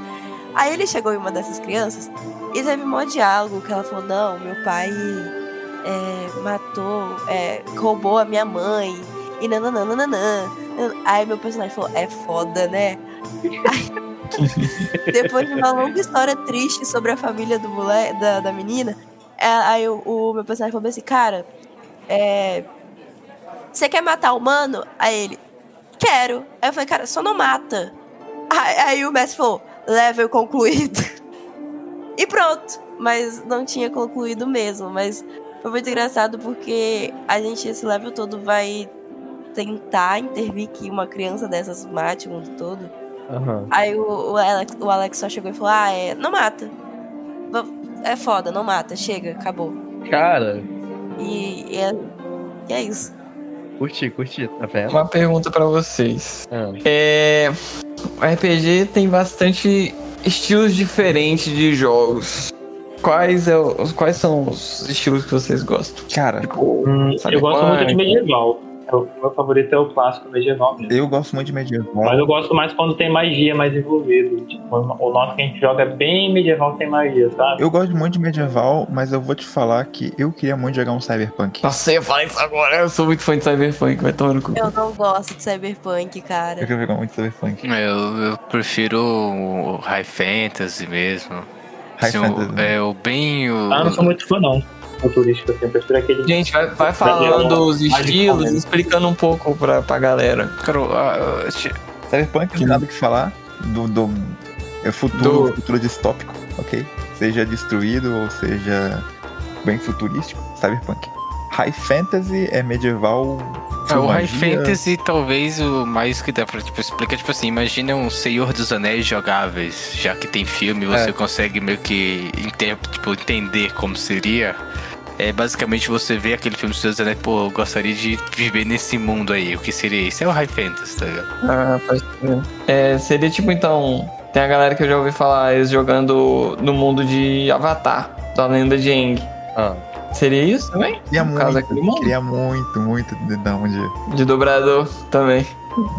[SPEAKER 6] Aí ele chegou em uma dessas crianças e teve um diálogo que ela falou: Não, meu pai é, matou, é, roubou a minha mãe e nananana. Aí meu personagem falou: É foda, né? Aí, depois de uma longa história triste sobre a família do da, da menina, é, aí o, o meu personagem falou assim: Cara, é. Você quer matar o mano? Aí ele, quero. Aí eu falei, cara, só não mata. Aí, aí o mestre falou, level concluído. E pronto. Mas não tinha concluído mesmo. Mas foi muito engraçado porque a gente, esse level todo, vai tentar intervir que uma criança dessas mate o mundo todo.
[SPEAKER 5] Aham.
[SPEAKER 6] Aí o, o, Alex, o Alex só chegou e falou, ah, é, não mata. É foda, não mata, chega, acabou.
[SPEAKER 5] Cara,
[SPEAKER 6] E, é, e é isso.
[SPEAKER 5] curti, curti, tá vendo?
[SPEAKER 3] Uma pergunta pra vocês.
[SPEAKER 5] Ah,
[SPEAKER 3] É. O RPG tem bastante estilos diferentes de jogos. Quais, é, o- quais são os estilos que vocês gostam?
[SPEAKER 1] Cara,
[SPEAKER 3] Tipo,
[SPEAKER 2] Hum, eu gosto muito de medieval. É O meu favorito é o clássico medieval mesmo.
[SPEAKER 1] eu gosto muito de medieval.
[SPEAKER 2] Mas eu gosto mais quando tem magia mais envolvido. Tipo, o nosso que a gente joga é bem medieval sem magia, sabe?
[SPEAKER 1] Eu gosto muito de medieval, mas eu vou te falar que eu queria muito jogar um cyberpunk.
[SPEAKER 3] nossa, eu ia falar isso agora. Eu sou muito fã de Cyberpunk, vai tomar no cu.
[SPEAKER 6] Eu não gosto de cyberpunk,
[SPEAKER 1] Eu
[SPEAKER 6] cara.
[SPEAKER 1] queria jogar muito cyberpunk.
[SPEAKER 7] Eu, eu prefiro o High Fantasy mesmo.
[SPEAKER 1] High
[SPEAKER 7] Assim, o-
[SPEAKER 1] fantasy. né?
[SPEAKER 7] é o bem. O,
[SPEAKER 2] Ah, eu não sou muito fã, não. Futurístico, assim. Eu prefiro aquele.
[SPEAKER 3] Gente, vai, vai falando os estilos, explicando um pouco pra, pra galera.
[SPEAKER 7] Cara, ti-
[SPEAKER 1] Cyberpunk, não nada o que falar. Do, do, é futuro,
[SPEAKER 3] Do-
[SPEAKER 1] futuro distópico, ok? Seja destruído ou seja bem futurístico. Cyberpunk. High Fantasy é medieval.
[SPEAKER 7] É, o High. Fantasy, talvez o mais que dá pra tipo, explicar, tipo assim, imagina um Senhor dos Anéis jogáveis, já que tem filme, você
[SPEAKER 5] É.
[SPEAKER 7] consegue meio que tipo, entender como seria. É basicamente você vê aquele filme do Senhor dos Anéis, pô, eu gostaria de viver nesse mundo aí. O que seria isso? É o High Fantasy, tá ligado?
[SPEAKER 3] Ah, pode ser. É, seria tipo então. Tem a galera que eu já ouvi falar, eles jogando no mundo de Avatar, da lenda de Aang.
[SPEAKER 5] ah.
[SPEAKER 3] Seria isso também?
[SPEAKER 1] Queria
[SPEAKER 3] No
[SPEAKER 1] muito, queria muito, muito de dar um dia.
[SPEAKER 3] De dobrador também.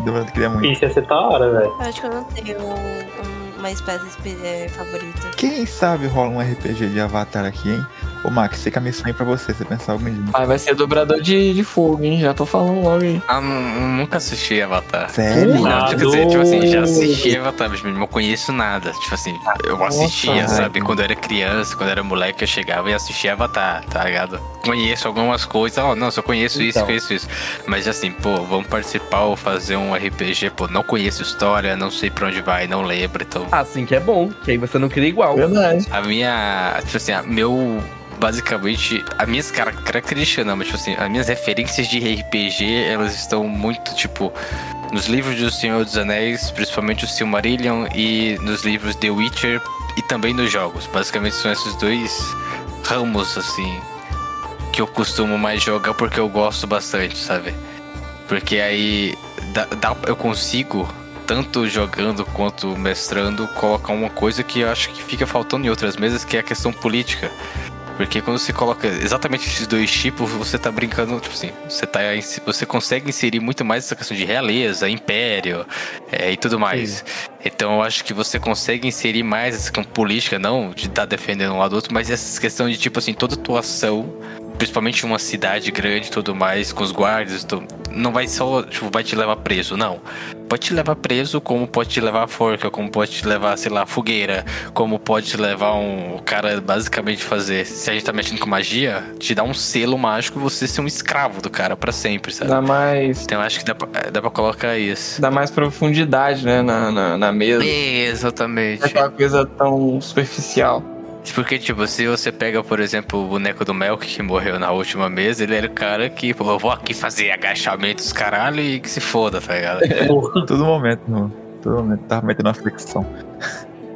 [SPEAKER 1] Eu queria muito.
[SPEAKER 2] Isso ia ser da hora, velho.
[SPEAKER 6] Eu acho que eu não tenho um- um- uma espécie é, favorita.
[SPEAKER 1] Quem sabe rola um RPG de Avatar aqui, hein? Ô Max, fica a missão aí pra você, você pensar algum dia.
[SPEAKER 3] Ah, vai ser dobrador de, de fogo, hein? Já tô falando logo aí.
[SPEAKER 7] Ah, nu- nunca assisti Avatar.
[SPEAKER 1] Sério?
[SPEAKER 7] Não, quer dizer, tipo assim, já assisti Avatar, mas não conheço nada. Tipo assim, eu assistia,
[SPEAKER 3] velho.
[SPEAKER 7] sabe? Quando eu era criança, quando eu era moleque, eu chegava e assistia Avatar, tá ligado? Conheço algumas coisas, ó, não, só conheço isso,
[SPEAKER 5] Então.
[SPEAKER 7] conheço isso. Mas assim, pô, vamos participar ou fazer um RPG, pô, não conheço história, não sei pra onde vai, não lembro, então.
[SPEAKER 5] Assim que é bom, que aí você não cria igual.
[SPEAKER 3] Verdade.
[SPEAKER 7] A minha, tipo assim, a meu basicamente, as minhas cara- características não, mas tipo assim, as minhas referências de RPG, elas estão muito tipo nos livros do Senhor dos Anéis, principalmente o Silmarillion e nos livros The Witcher e também nos jogos. Basicamente são esses dois ramos assim que eu costumo mais jogar porque eu gosto bastante, sabe? Porque aí dá, dá- eu consigo, tanto jogando quanto mestrando, colocar uma coisa que eu acho que fica faltando em outras mesas, que é a questão política. Porque quando você coloca exatamente esses dois tipos, você tá brincando, tipo assim, você, tá, você consegue inserir muito mais essa questão de realeza, império é, e tudo mais. Então eu acho que você consegue inserir mais essa questão política, não de estar defendendo um lado ou outro, mas essa questão de, tipo assim, toda atuação, principalmente uma cidade grande e tudo mais, com os guardas, tu- não vai só, tipo, vai te levar preso, não. Pode te levar preso, como pode te levar a forca, como pode te levar, sei lá, fogueira, como pode te levar um o cara basicamente fazer. Se a gente tá mexendo com magia, te dá um selo mágico e você ser um escravo do cara pra sempre, sabe?
[SPEAKER 3] Dá mais,
[SPEAKER 7] Então eu acho que dá pra, dá pra colocar isso.
[SPEAKER 3] dá mais profundidade, né, na, na, na mesa. Não
[SPEAKER 7] Exatamente.
[SPEAKER 3] é aquela coisa tão superficial.
[SPEAKER 7] Porque, tipo, se você pega, por exemplo, o boneco do Melk que morreu na última mesa, ele era o cara que, pô, eu vou aqui fazer agachamentos, caralho, e que se foda, tá ligado?
[SPEAKER 1] Todo momento, no, todo momento tava metendo uma fricção.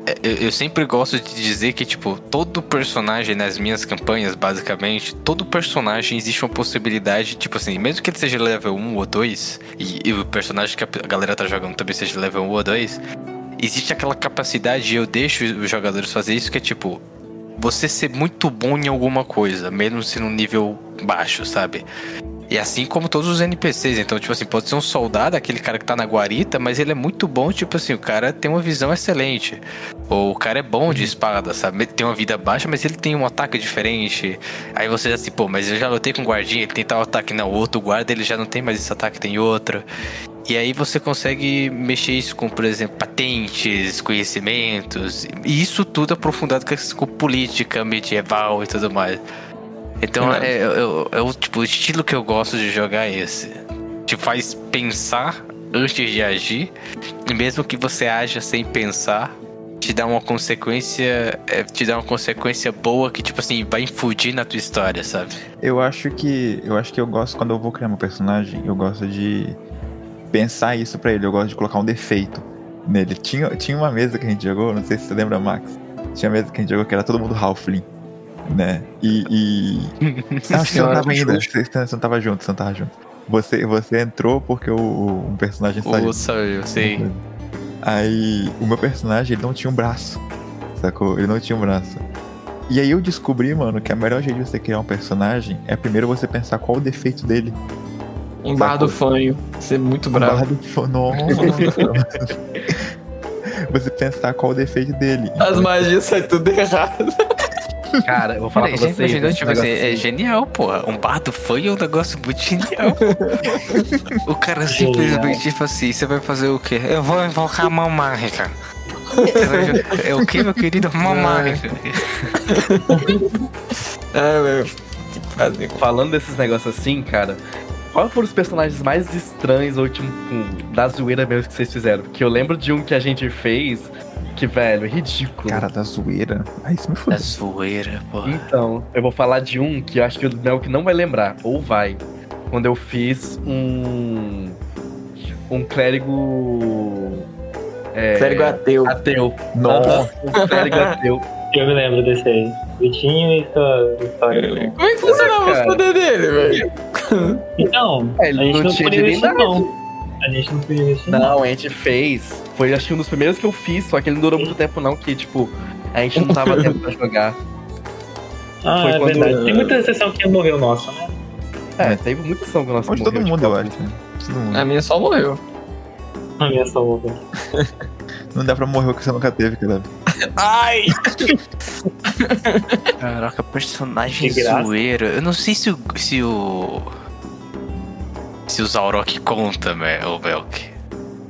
[SPEAKER 7] É, eu, eu sempre gosto de dizer que, tipo, todo personagem nas minhas campanhas, basicamente, todo personagem existe uma possibilidade, tipo assim, mesmo que ele seja level 1 ou 2, e, e o personagem que a galera tá jogando também seja level 1 ou 2, existe aquela capacidade, e eu deixo os jogadores fazer isso, que é tipo, você ser muito bom em alguma coisa, mesmo se num nível baixo, sabe? E assim como todos os NPCs, então, tipo assim, pode ser um soldado, aquele cara que tá na guarita, mas ele é muito bom, tipo assim, o cara tem uma visão excelente. Ou o cara é bom de espada, sabe? Tem uma vida baixa, mas ele tem um ataque diferente. Aí você assim, pô, mas eu já lutei com um guardinha, ele tem tal ataque. Não, o outro guarda, ele já não tem mais esse ataque, tem outro. E aí você consegue mexer isso com, por exemplo, patentes, conhecimentos. E isso tudo aprofundado com, política medieval e tudo mais. Então
[SPEAKER 3] É.
[SPEAKER 7] é, é- é o tipo, o estilo que eu gosto de jogar é esse. Te faz pensar antes de agir. E mesmo que você haja sem pensar, te dá uma consequência. é, te dá uma consequência boa que, tipo assim, vai infundir na tua história, sabe?
[SPEAKER 1] Eu acho que. Eu acho que eu gosto, quando eu vou criar meu personagem, eu gosto de pensar isso pra ele. Eu gosto de colocar um defeito nele. Tinha, tinha uma mesa que a gente jogou, não sei se você lembra, Max. Tinha uma mesa que a gente jogou que era todo mundo Halfling. Né? E. e... Não, acho que você não tava ainda. Você, você não tava junto, você não tava junto. Você, você entrou porque o, um personagem saiu.
[SPEAKER 7] Ou saiu, sei.
[SPEAKER 1] Aí o meu personagem ele não tinha um braço. Sacou? Ele não tinha um braço. E aí eu descobri, mano, que a melhor jeito de você criar um personagem é primeiro você pensar qual o defeito dele.
[SPEAKER 3] Em barra do fanho. Ser muito bravo.
[SPEAKER 1] Barra do Nossa. você pensar qual o defeito dele.
[SPEAKER 3] As magias saem tudo errado.
[SPEAKER 5] Cara, eu vou falar
[SPEAKER 7] Peraí,
[SPEAKER 5] pra
[SPEAKER 7] gente,
[SPEAKER 5] vocês.
[SPEAKER 7] tipo assim, é genial, porra. Um bardo foi é um negócio muito genial. o cara simplesmente, tipo assim, você vai fazer o quê? Eu vou invocar a mão mágica. É o que, meu querido? Mão mágica.
[SPEAKER 3] É, meu.
[SPEAKER 5] Falando desses negócios assim, cara, quais foram os personagens mais estranhos ou tipo da zoeira mesmo que vocês fizeram? Porque eu lembro de um que a gente fez que, velho, é ridículo.
[SPEAKER 1] Cara da zoeira. Aí isso me
[SPEAKER 7] É
[SPEAKER 1] fudeu.
[SPEAKER 7] zoeira, porra.
[SPEAKER 5] Então, eu vou falar de um que eu acho que o Melk não vai lembrar, ou vai. Quando eu fiz um. Um clérigo. É,
[SPEAKER 3] Clérigo ateu.
[SPEAKER 5] ateu.
[SPEAKER 1] Nossa.
[SPEAKER 5] Um clérigo ateu.
[SPEAKER 2] Eu me lembro desse aí. Vitinho e sua história.
[SPEAKER 3] Como é que funcionava os poderes dele, velho?
[SPEAKER 2] Então,
[SPEAKER 5] É,
[SPEAKER 2] a
[SPEAKER 5] ele
[SPEAKER 2] gente
[SPEAKER 5] não
[SPEAKER 2] não podia
[SPEAKER 5] divindade.
[SPEAKER 2] não. A gente não podia investir, não.
[SPEAKER 5] Não, a gente fez. Foi acho que um dos primeiros que eu fiz, só que ele não durou muito tempo, não, que, tipo, a gente não tava tempo pra jogar.
[SPEAKER 2] Ah,
[SPEAKER 5] Foi
[SPEAKER 2] é
[SPEAKER 5] quando-
[SPEAKER 2] verdade. Tem muita exceção que morreu nossa, né?
[SPEAKER 5] É, teve muita ação que o nosso
[SPEAKER 1] Onde todo
[SPEAKER 5] morreu,
[SPEAKER 1] mundo,
[SPEAKER 5] tipo,
[SPEAKER 1] eu acho. né? Todo mundo.
[SPEAKER 3] A minha só morreu.
[SPEAKER 2] A minha só morreu.
[SPEAKER 1] Não dá pra morrer o que você nunca teve, cara.
[SPEAKER 3] Ai!
[SPEAKER 7] Caraca, personagem zoeiro. Eu não sei se o. Se o. Se o Zaurok conta, né, o Belk.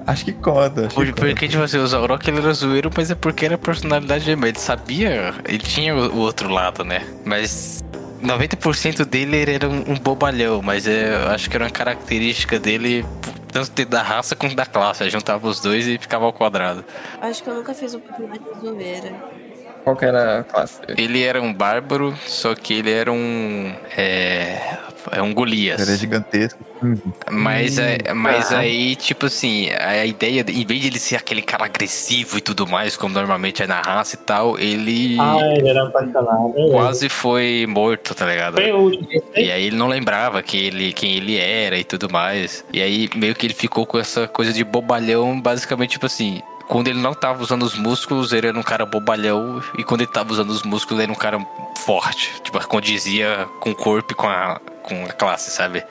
[SPEAKER 1] Acho que conta. Acho
[SPEAKER 7] Por-
[SPEAKER 1] que conta.
[SPEAKER 7] Porque, tipo assim, o Zaurok ele era zoeiro, mas é porque era a personalidade dele. Ele sabia, ele tinha o, outro lado, né? Mas 90% dele ele era um, um bobalhão, mas é, eu acho que era uma característica dele, tanto da raça quanto da classe. Juntava os dois e ficava ao quadrado.
[SPEAKER 6] Acho que eu nunca fiz um personagem zoeira.
[SPEAKER 3] Qual que era a classe dele?
[SPEAKER 7] Ele era um bárbaro, só que ele era um. É. É um Golias.
[SPEAKER 1] Ele é gigantesco. Hum.
[SPEAKER 7] Mas, é, mas
[SPEAKER 3] Ah.
[SPEAKER 7] aí, tipo assim, a ideia, em vez de ele ser aquele cara agressivo e tudo mais, como normalmente é na raça e tal, ele
[SPEAKER 2] Ah, ele era apaixonado.
[SPEAKER 7] quase foi morto, tá ligado?
[SPEAKER 2] Foi o último.
[SPEAKER 7] E aí ele não lembrava que ele, quem ele era e tudo mais. E aí meio que ele ficou com essa coisa de bobalhão, basicamente, tipo assim. Quando ele não tava usando os músculos, ele era um cara bobalhão. E quando ele tava usando os músculos, ele era um cara forte. Tipo, condizia com o corpo e com a, com a classe, sabe?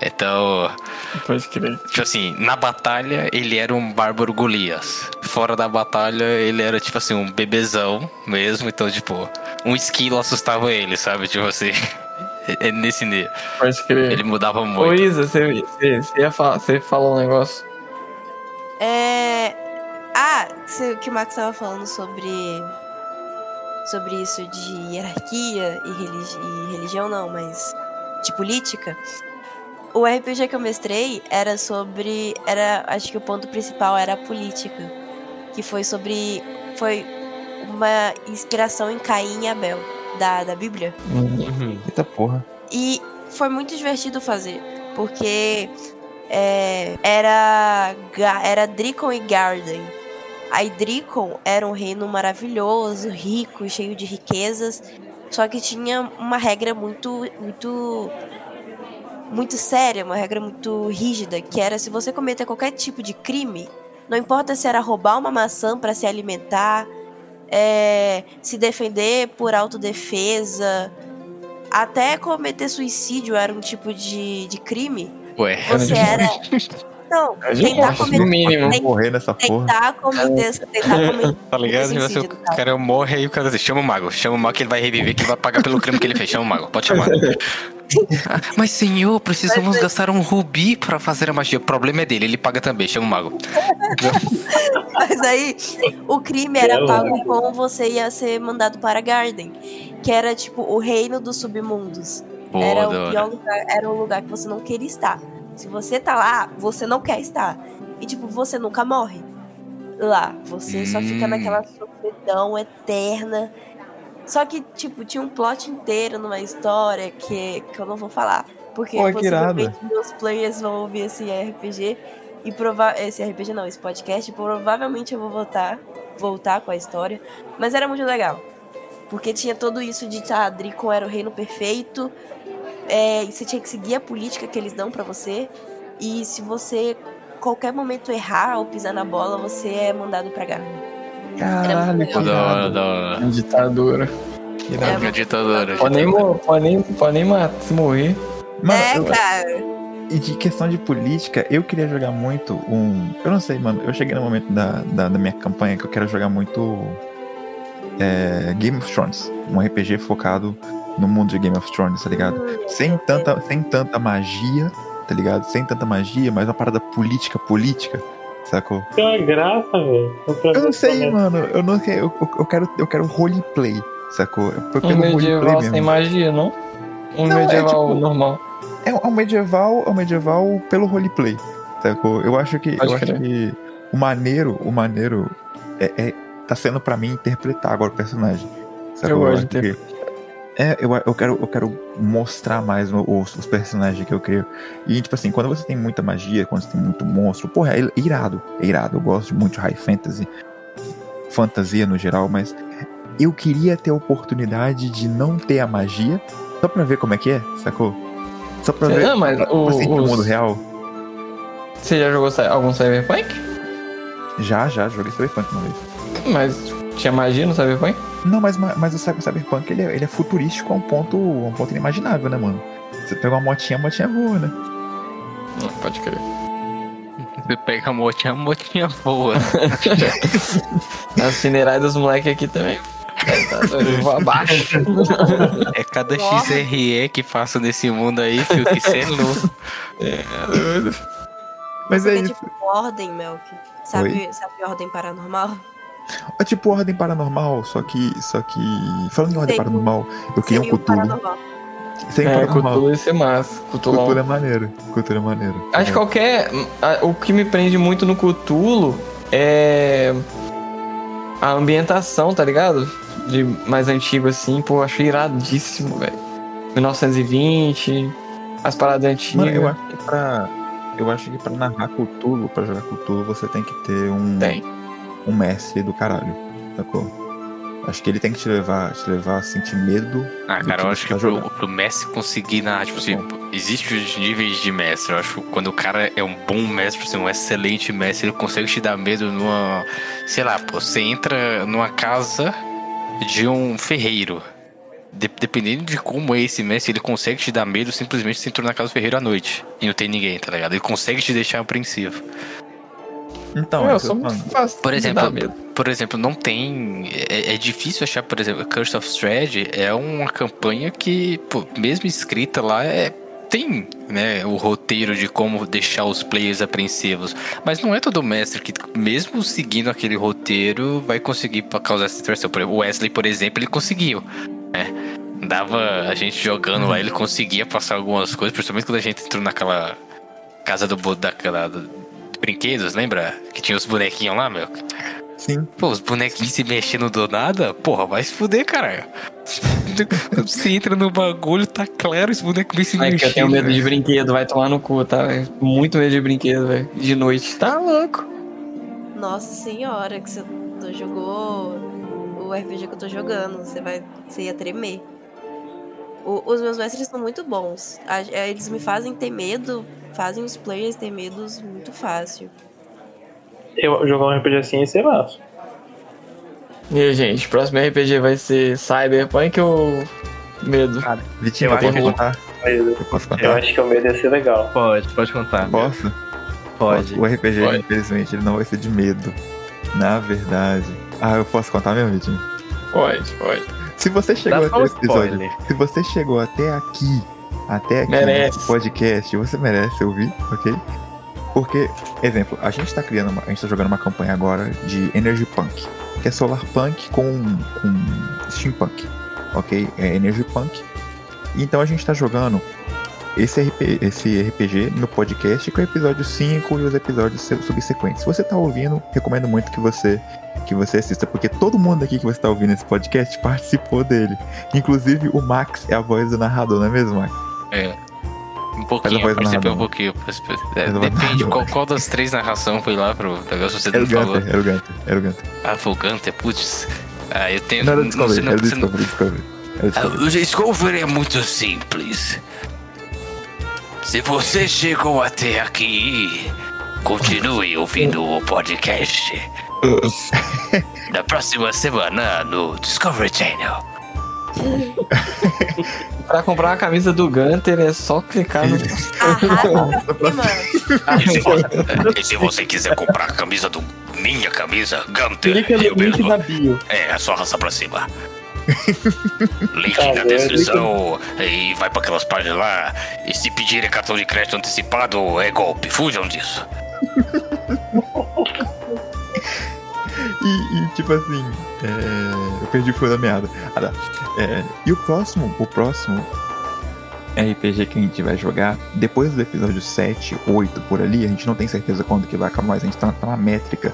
[SPEAKER 7] Então,
[SPEAKER 3] Pode crer.
[SPEAKER 7] tipo assim, na batalha ele era um bárbaro Golias. Fora da batalha ele era, tipo assim, um bebezão mesmo. Então, tipo, um esquilo assustava ele, sabe? Tipo assim. É nesse nível.
[SPEAKER 3] Pode crer.
[SPEAKER 7] Ele mudava
[SPEAKER 3] Ô,
[SPEAKER 7] muito.
[SPEAKER 3] Isa, você, você, você ia falar, você falou um negócio.
[SPEAKER 6] É. O que o Max estava falando sobre. Sobre isso de hierarquia e, religi- e religião, não, mas. de política. O RPG que eu mestrei era sobre. Era. Acho que o ponto principal era a política. Que foi sobre. Foi uma inspiração em Caim e Abel, da, da Bíblia.
[SPEAKER 5] Uhum.
[SPEAKER 1] Eita porra.
[SPEAKER 6] E foi muito divertido fazer, porque é, era, era Dricon e Garden. Aí Dricon era um reino maravilhoso, rico, cheio de riquezas, só que tinha uma regra muito, muito, muito séria, uma regra muito rígida, que era se você cometer qualquer tipo de crime, não importa se era roubar uma maçã para se alimentar, é, se defender por autodefesa, até cometer suicídio era um tipo de, de crime.
[SPEAKER 7] Ué.
[SPEAKER 6] Você era. Não,
[SPEAKER 3] É
[SPEAKER 6] tentar
[SPEAKER 3] morte, no
[SPEAKER 6] cometer.
[SPEAKER 3] mínimo.
[SPEAKER 6] tem-
[SPEAKER 1] Morrer nessa porra.
[SPEAKER 6] Tentar cometer. Tentar cometer
[SPEAKER 7] Tá ligado?
[SPEAKER 6] Suicídio, no
[SPEAKER 7] o cara morre aí o cara diz, chama o mago, chama o mago que ele vai reviver, que ele vai pagar pelo crime que ele fez. Chama o mago, pode chamar. Mas senhor, precisamos
[SPEAKER 6] Mas-
[SPEAKER 7] gastar um rubi pra fazer a magia. O problema é dele, ele paga também, chama o mago.
[SPEAKER 6] Mas aí, o crime era pago com você ia ser mandado para Garden, que era tipo o reino dos submundos.
[SPEAKER 7] Boa,
[SPEAKER 6] era o lugar, era um lugar que você não queria estar. Se você tá lá, você não quer estar. E tipo, você nunca morre lá. Você só fica
[SPEAKER 7] Hum.
[SPEAKER 6] naquela sofridão eterna. Só que, tipo, tinha um plot inteiro numa história que, que eu não vou falar. Porque
[SPEAKER 1] Pô,
[SPEAKER 6] possivelmente meus players vão ouvir esse RPG e provar esse RPG não, esse podcast, e provavelmente eu vou voltar, voltar com a história, mas era muito legal. Porque tinha tudo isso de tá, Dricon era o reino perfeito, é, e você tinha que seguir a política que eles dão pra você, e se você qualquer momento errar ou pisar na bola, você é mandado pra Garden.
[SPEAKER 1] Caralho, que
[SPEAKER 7] Da hora, da hora.
[SPEAKER 3] Ditadura.
[SPEAKER 1] Irado.
[SPEAKER 7] Minha ditadura.
[SPEAKER 3] Pode nem, pode nem, pode nem matar, se morrer.
[SPEAKER 1] Mano,
[SPEAKER 6] é,
[SPEAKER 1] eu-
[SPEAKER 6] cara.
[SPEAKER 1] E de questão de política, eu queria jogar muito um. Eu não sei, mano. Eu cheguei no momento da, da, da minha campanha que eu quero jogar muito. é, Game of Thrones. Um RPG focado no mundo de Game of Thrones, tá ligado? Sem tanta, sem tanta magia, tá ligado? Sem tanta magia, mas uma parada política, política, sacou?
[SPEAKER 2] Tem uma graça, velho.
[SPEAKER 1] Eu não sei, mano. Eu não quero. Eu, eu- quero, eu quero roleplay, sacou? Eu
[SPEAKER 3] Um medieval
[SPEAKER 1] mesmo.
[SPEAKER 3] sem magia, não? Um
[SPEAKER 1] Não, é
[SPEAKER 3] medieval
[SPEAKER 1] tipo-
[SPEAKER 3] normal.
[SPEAKER 1] É um medieval, é um medieval pelo roleplay. Sacou? Eu acho que.
[SPEAKER 3] Pode
[SPEAKER 1] eu acho que o maneiro, o maneiro é, é- tá sendo pra mim interpretar agora o personagem. Sacou?
[SPEAKER 3] Eu gosto
[SPEAKER 1] acho
[SPEAKER 3] de ter-
[SPEAKER 1] que- É, eu, eu, quero, eu quero mostrar mais o- os, os personagens que eu crio. E, tipo assim, quando você tem muita magia, quando você tem muito monstro, porra, é irado. É irado. Eu gosto muito de high fantasy, fantasia no geral, mas eu queria ter a oportunidade de não ter a magia, só pra ver como é que é, sacou? Só pra ver.
[SPEAKER 3] Não, mas
[SPEAKER 1] pra
[SPEAKER 3] o,
[SPEAKER 1] sentir o
[SPEAKER 3] os-
[SPEAKER 1] mundo real.
[SPEAKER 3] Você já jogou algum Cyberpunk?
[SPEAKER 1] Já, já, joguei Cyberpunk uma vez.
[SPEAKER 3] Mas tinha magia no Cyberpunk?
[SPEAKER 1] Não, mas, mas o Cyber- Cyberpunk ele é, ele é futurístico a um ponto, a um ponto inimaginável, né, mano? Você pega uma motinha, a motinha voa, né?
[SPEAKER 3] Não, pode crer.
[SPEAKER 7] Você pega a motinha, a motinha boa.
[SPEAKER 3] As funerais dos moleques aqui também. Tá doido, eu vou abaixo.
[SPEAKER 7] É cada
[SPEAKER 6] Nossa.
[SPEAKER 7] XRE que faço nesse mundo aí, filho, que cê é louco.
[SPEAKER 1] Mas é
[SPEAKER 6] É
[SPEAKER 1] isso.
[SPEAKER 6] tipo Ordem, Melk. Sabe, sabe Ordem Paranormal?
[SPEAKER 1] É tipo Ordem Paranormal, só que. Só que. Falando em Ordem
[SPEAKER 6] Sei.
[SPEAKER 1] Paranormal, eu queria um Cthulhu.
[SPEAKER 6] Paranormal.
[SPEAKER 1] Sem
[SPEAKER 3] É. Cthulhu ia ser massa. Cthulhu.
[SPEAKER 1] Cthulhu é maneiro. Cthulhu é maneiro.
[SPEAKER 3] Acho que qualquer. a- O que me prende muito no Cthulhu é. A ambientação, tá ligado? De mais antigo assim, pô, acho iradíssimo, velho. 1920, as paradas antigas.
[SPEAKER 1] Mano, eu acho que pra. Eu acho que pra narrar Cthulhu, pra jogar Cthulhu, você tem que ter um.
[SPEAKER 3] Tem.
[SPEAKER 1] Um mestre do caralho. Sacou? Acho que ele tem que te levar, te levar a sentir medo.
[SPEAKER 7] Ah, cara, eu acho que
[SPEAKER 1] tá
[SPEAKER 7] pro,
[SPEAKER 1] jogando.
[SPEAKER 7] pro mestre conseguir narrar, tipo assim, existe os níveis de mestre. Eu acho que quando o cara é um bom mestre, tipo assim, um excelente mestre, ele consegue te dar medo numa. Sei lá, pô, você entra numa casa de um ferreiro. De- dependendo de como é esse mestre, ele consegue te dar medo simplesmente se entrou na casa do ferreiro à noite e não tem ninguém, tá ligado? Ele consegue te deixar apreensivo.
[SPEAKER 1] Então,
[SPEAKER 3] eu
[SPEAKER 1] é
[SPEAKER 3] sou
[SPEAKER 1] eu
[SPEAKER 3] muito fácil
[SPEAKER 7] Por
[SPEAKER 3] de
[SPEAKER 7] exemplo,
[SPEAKER 3] dar medo.
[SPEAKER 7] por exemplo, não tem. É, é difícil achar, por exemplo, Curse of Strahd é uma campanha que, pô, mesmo escrita lá, é, tem né, o roteiro de como deixar os players apreensivos. Mas não é todo mestre que, mesmo seguindo aquele roteiro, vai conseguir causar essa exemplo, O Wesley, por exemplo, ele conseguiu. Né? Dava a gente jogando lá, ele conseguia passar algumas coisas, principalmente quando a gente entrou naquela casa do, daquela, brinquedos, lembra? Que tinha os bonequinhos lá, meu.
[SPEAKER 1] Sim.
[SPEAKER 7] Pô, os bonequinhos se mexendo do nada, porra, vai se fuder, caralho. Você entra no bagulho, tá claro, os bonecos vêm se
[SPEAKER 3] Ai, que
[SPEAKER 7] mexendo.
[SPEAKER 3] eu tenho medo de brinquedo, vai tomar no cu, tá? velho? Muito medo de brinquedo, velho. De noite. Tá louco.
[SPEAKER 6] Nossa senhora, que você jogou o RPG que eu tô jogando. Você vai. Você ia tremer. O- os meus mestres são muito bons. A- é, Eles me fazem ter medo, fazem os players ter medos muito fácil.
[SPEAKER 2] Eu jogar um RPG assim ia ser massa.
[SPEAKER 3] E aí, gente, próximo RPG vai ser Cyberpunk ou Medo?
[SPEAKER 1] Vitinho,
[SPEAKER 5] Eu
[SPEAKER 1] eu,
[SPEAKER 5] acho
[SPEAKER 1] posso
[SPEAKER 5] que-
[SPEAKER 1] contar? Eu posso
[SPEAKER 2] eu
[SPEAKER 1] contar?
[SPEAKER 2] acho que o medo ia ser legal.
[SPEAKER 5] Pode, pode contar.
[SPEAKER 1] Posso?
[SPEAKER 5] Pode.
[SPEAKER 1] O RPG,
[SPEAKER 3] Pode.
[SPEAKER 1] infelizmente, ele não vai ser de medo. Na verdade. Ah, eu posso contar mesmo, Vitinho?
[SPEAKER 3] Pode, pode.
[SPEAKER 1] Se você chegou
[SPEAKER 5] Dá
[SPEAKER 1] até
[SPEAKER 5] um
[SPEAKER 1] episódio, se você chegou até aqui, até aqui
[SPEAKER 3] Merece.
[SPEAKER 1] no podcast, você merece ouvir, ok? Porque, exemplo, a gente tá criando, uma, a gente tá jogando uma campanha agora de Energy Punk, que é Solar Punk com, com Steampunk, ok? É Energy Punk. Então a gente tá jogando esse, RP, esse RPG no podcast com o episódio 5 e os episódios su- subsequentes. Se você tá ouvindo, recomendo muito que você que você assista, porque todo mundo aqui que você tá ouvindo esse podcast participou dele. Inclusive o Max é a voz do narrador, não é mesmo, Max?
[SPEAKER 7] É. Um pouquinho, participei um
[SPEAKER 1] narrador.
[SPEAKER 7] pouquinho. é, depende qual, qual das três narrações foi lá pro negócio você
[SPEAKER 1] Era
[SPEAKER 7] não
[SPEAKER 1] o
[SPEAKER 7] falou.
[SPEAKER 1] Era o Gunter, era o Gunter.
[SPEAKER 7] Ah, foi o Gunter, putz. Ah, eu tenho.
[SPEAKER 1] Não era Discovery,
[SPEAKER 7] não-
[SPEAKER 1] era Discovery, Discovery. O Discovery
[SPEAKER 7] é muito simples. Se você chegou até aqui, continue ouvindo o podcast. Na próxima semana no Discovery Channel.
[SPEAKER 3] Pra comprar uma camisa do Gunter é só clicar no.
[SPEAKER 7] E se, você, e se você quiser comprar a camisa do. Minha camisa, Gunter,
[SPEAKER 2] Clica
[SPEAKER 7] eu
[SPEAKER 2] no link
[SPEAKER 7] mesmo.
[SPEAKER 2] da bio.
[SPEAKER 7] É, é só arrastar pra cima. Link
[SPEAKER 2] Tá
[SPEAKER 7] na descrição e vai pra aquelas páginas lá. E se pedirem cartão de crédito antecipado, é golpe. Fujam disso.
[SPEAKER 1] E, tipo assim, é, eu perdi o fio da meada. Ah, tá. É, e o próximo, o próximo RPG que a gente vai jogar, depois do episódio 7, 8 por ali, a gente não tem certeza quando que vai acabar, mas a gente tá, tá na métrica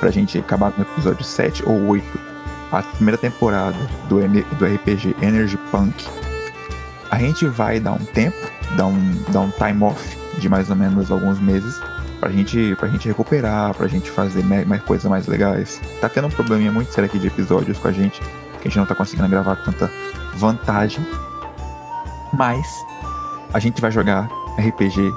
[SPEAKER 1] pra gente acabar no episódio 7 ou 8. A primeira temporada do, do RPG Energy Punk. A gente vai dar um tempo, dar um, dar um time off de mais ou menos alguns meses pra gente, pra gente recuperar, pra gente fazer mais, coisas mais legais. Tá tendo um probleminha muito sério aqui de episódios com a gente, que a gente não tá conseguindo gravar tanta vantagem. Mas a gente vai jogar RPG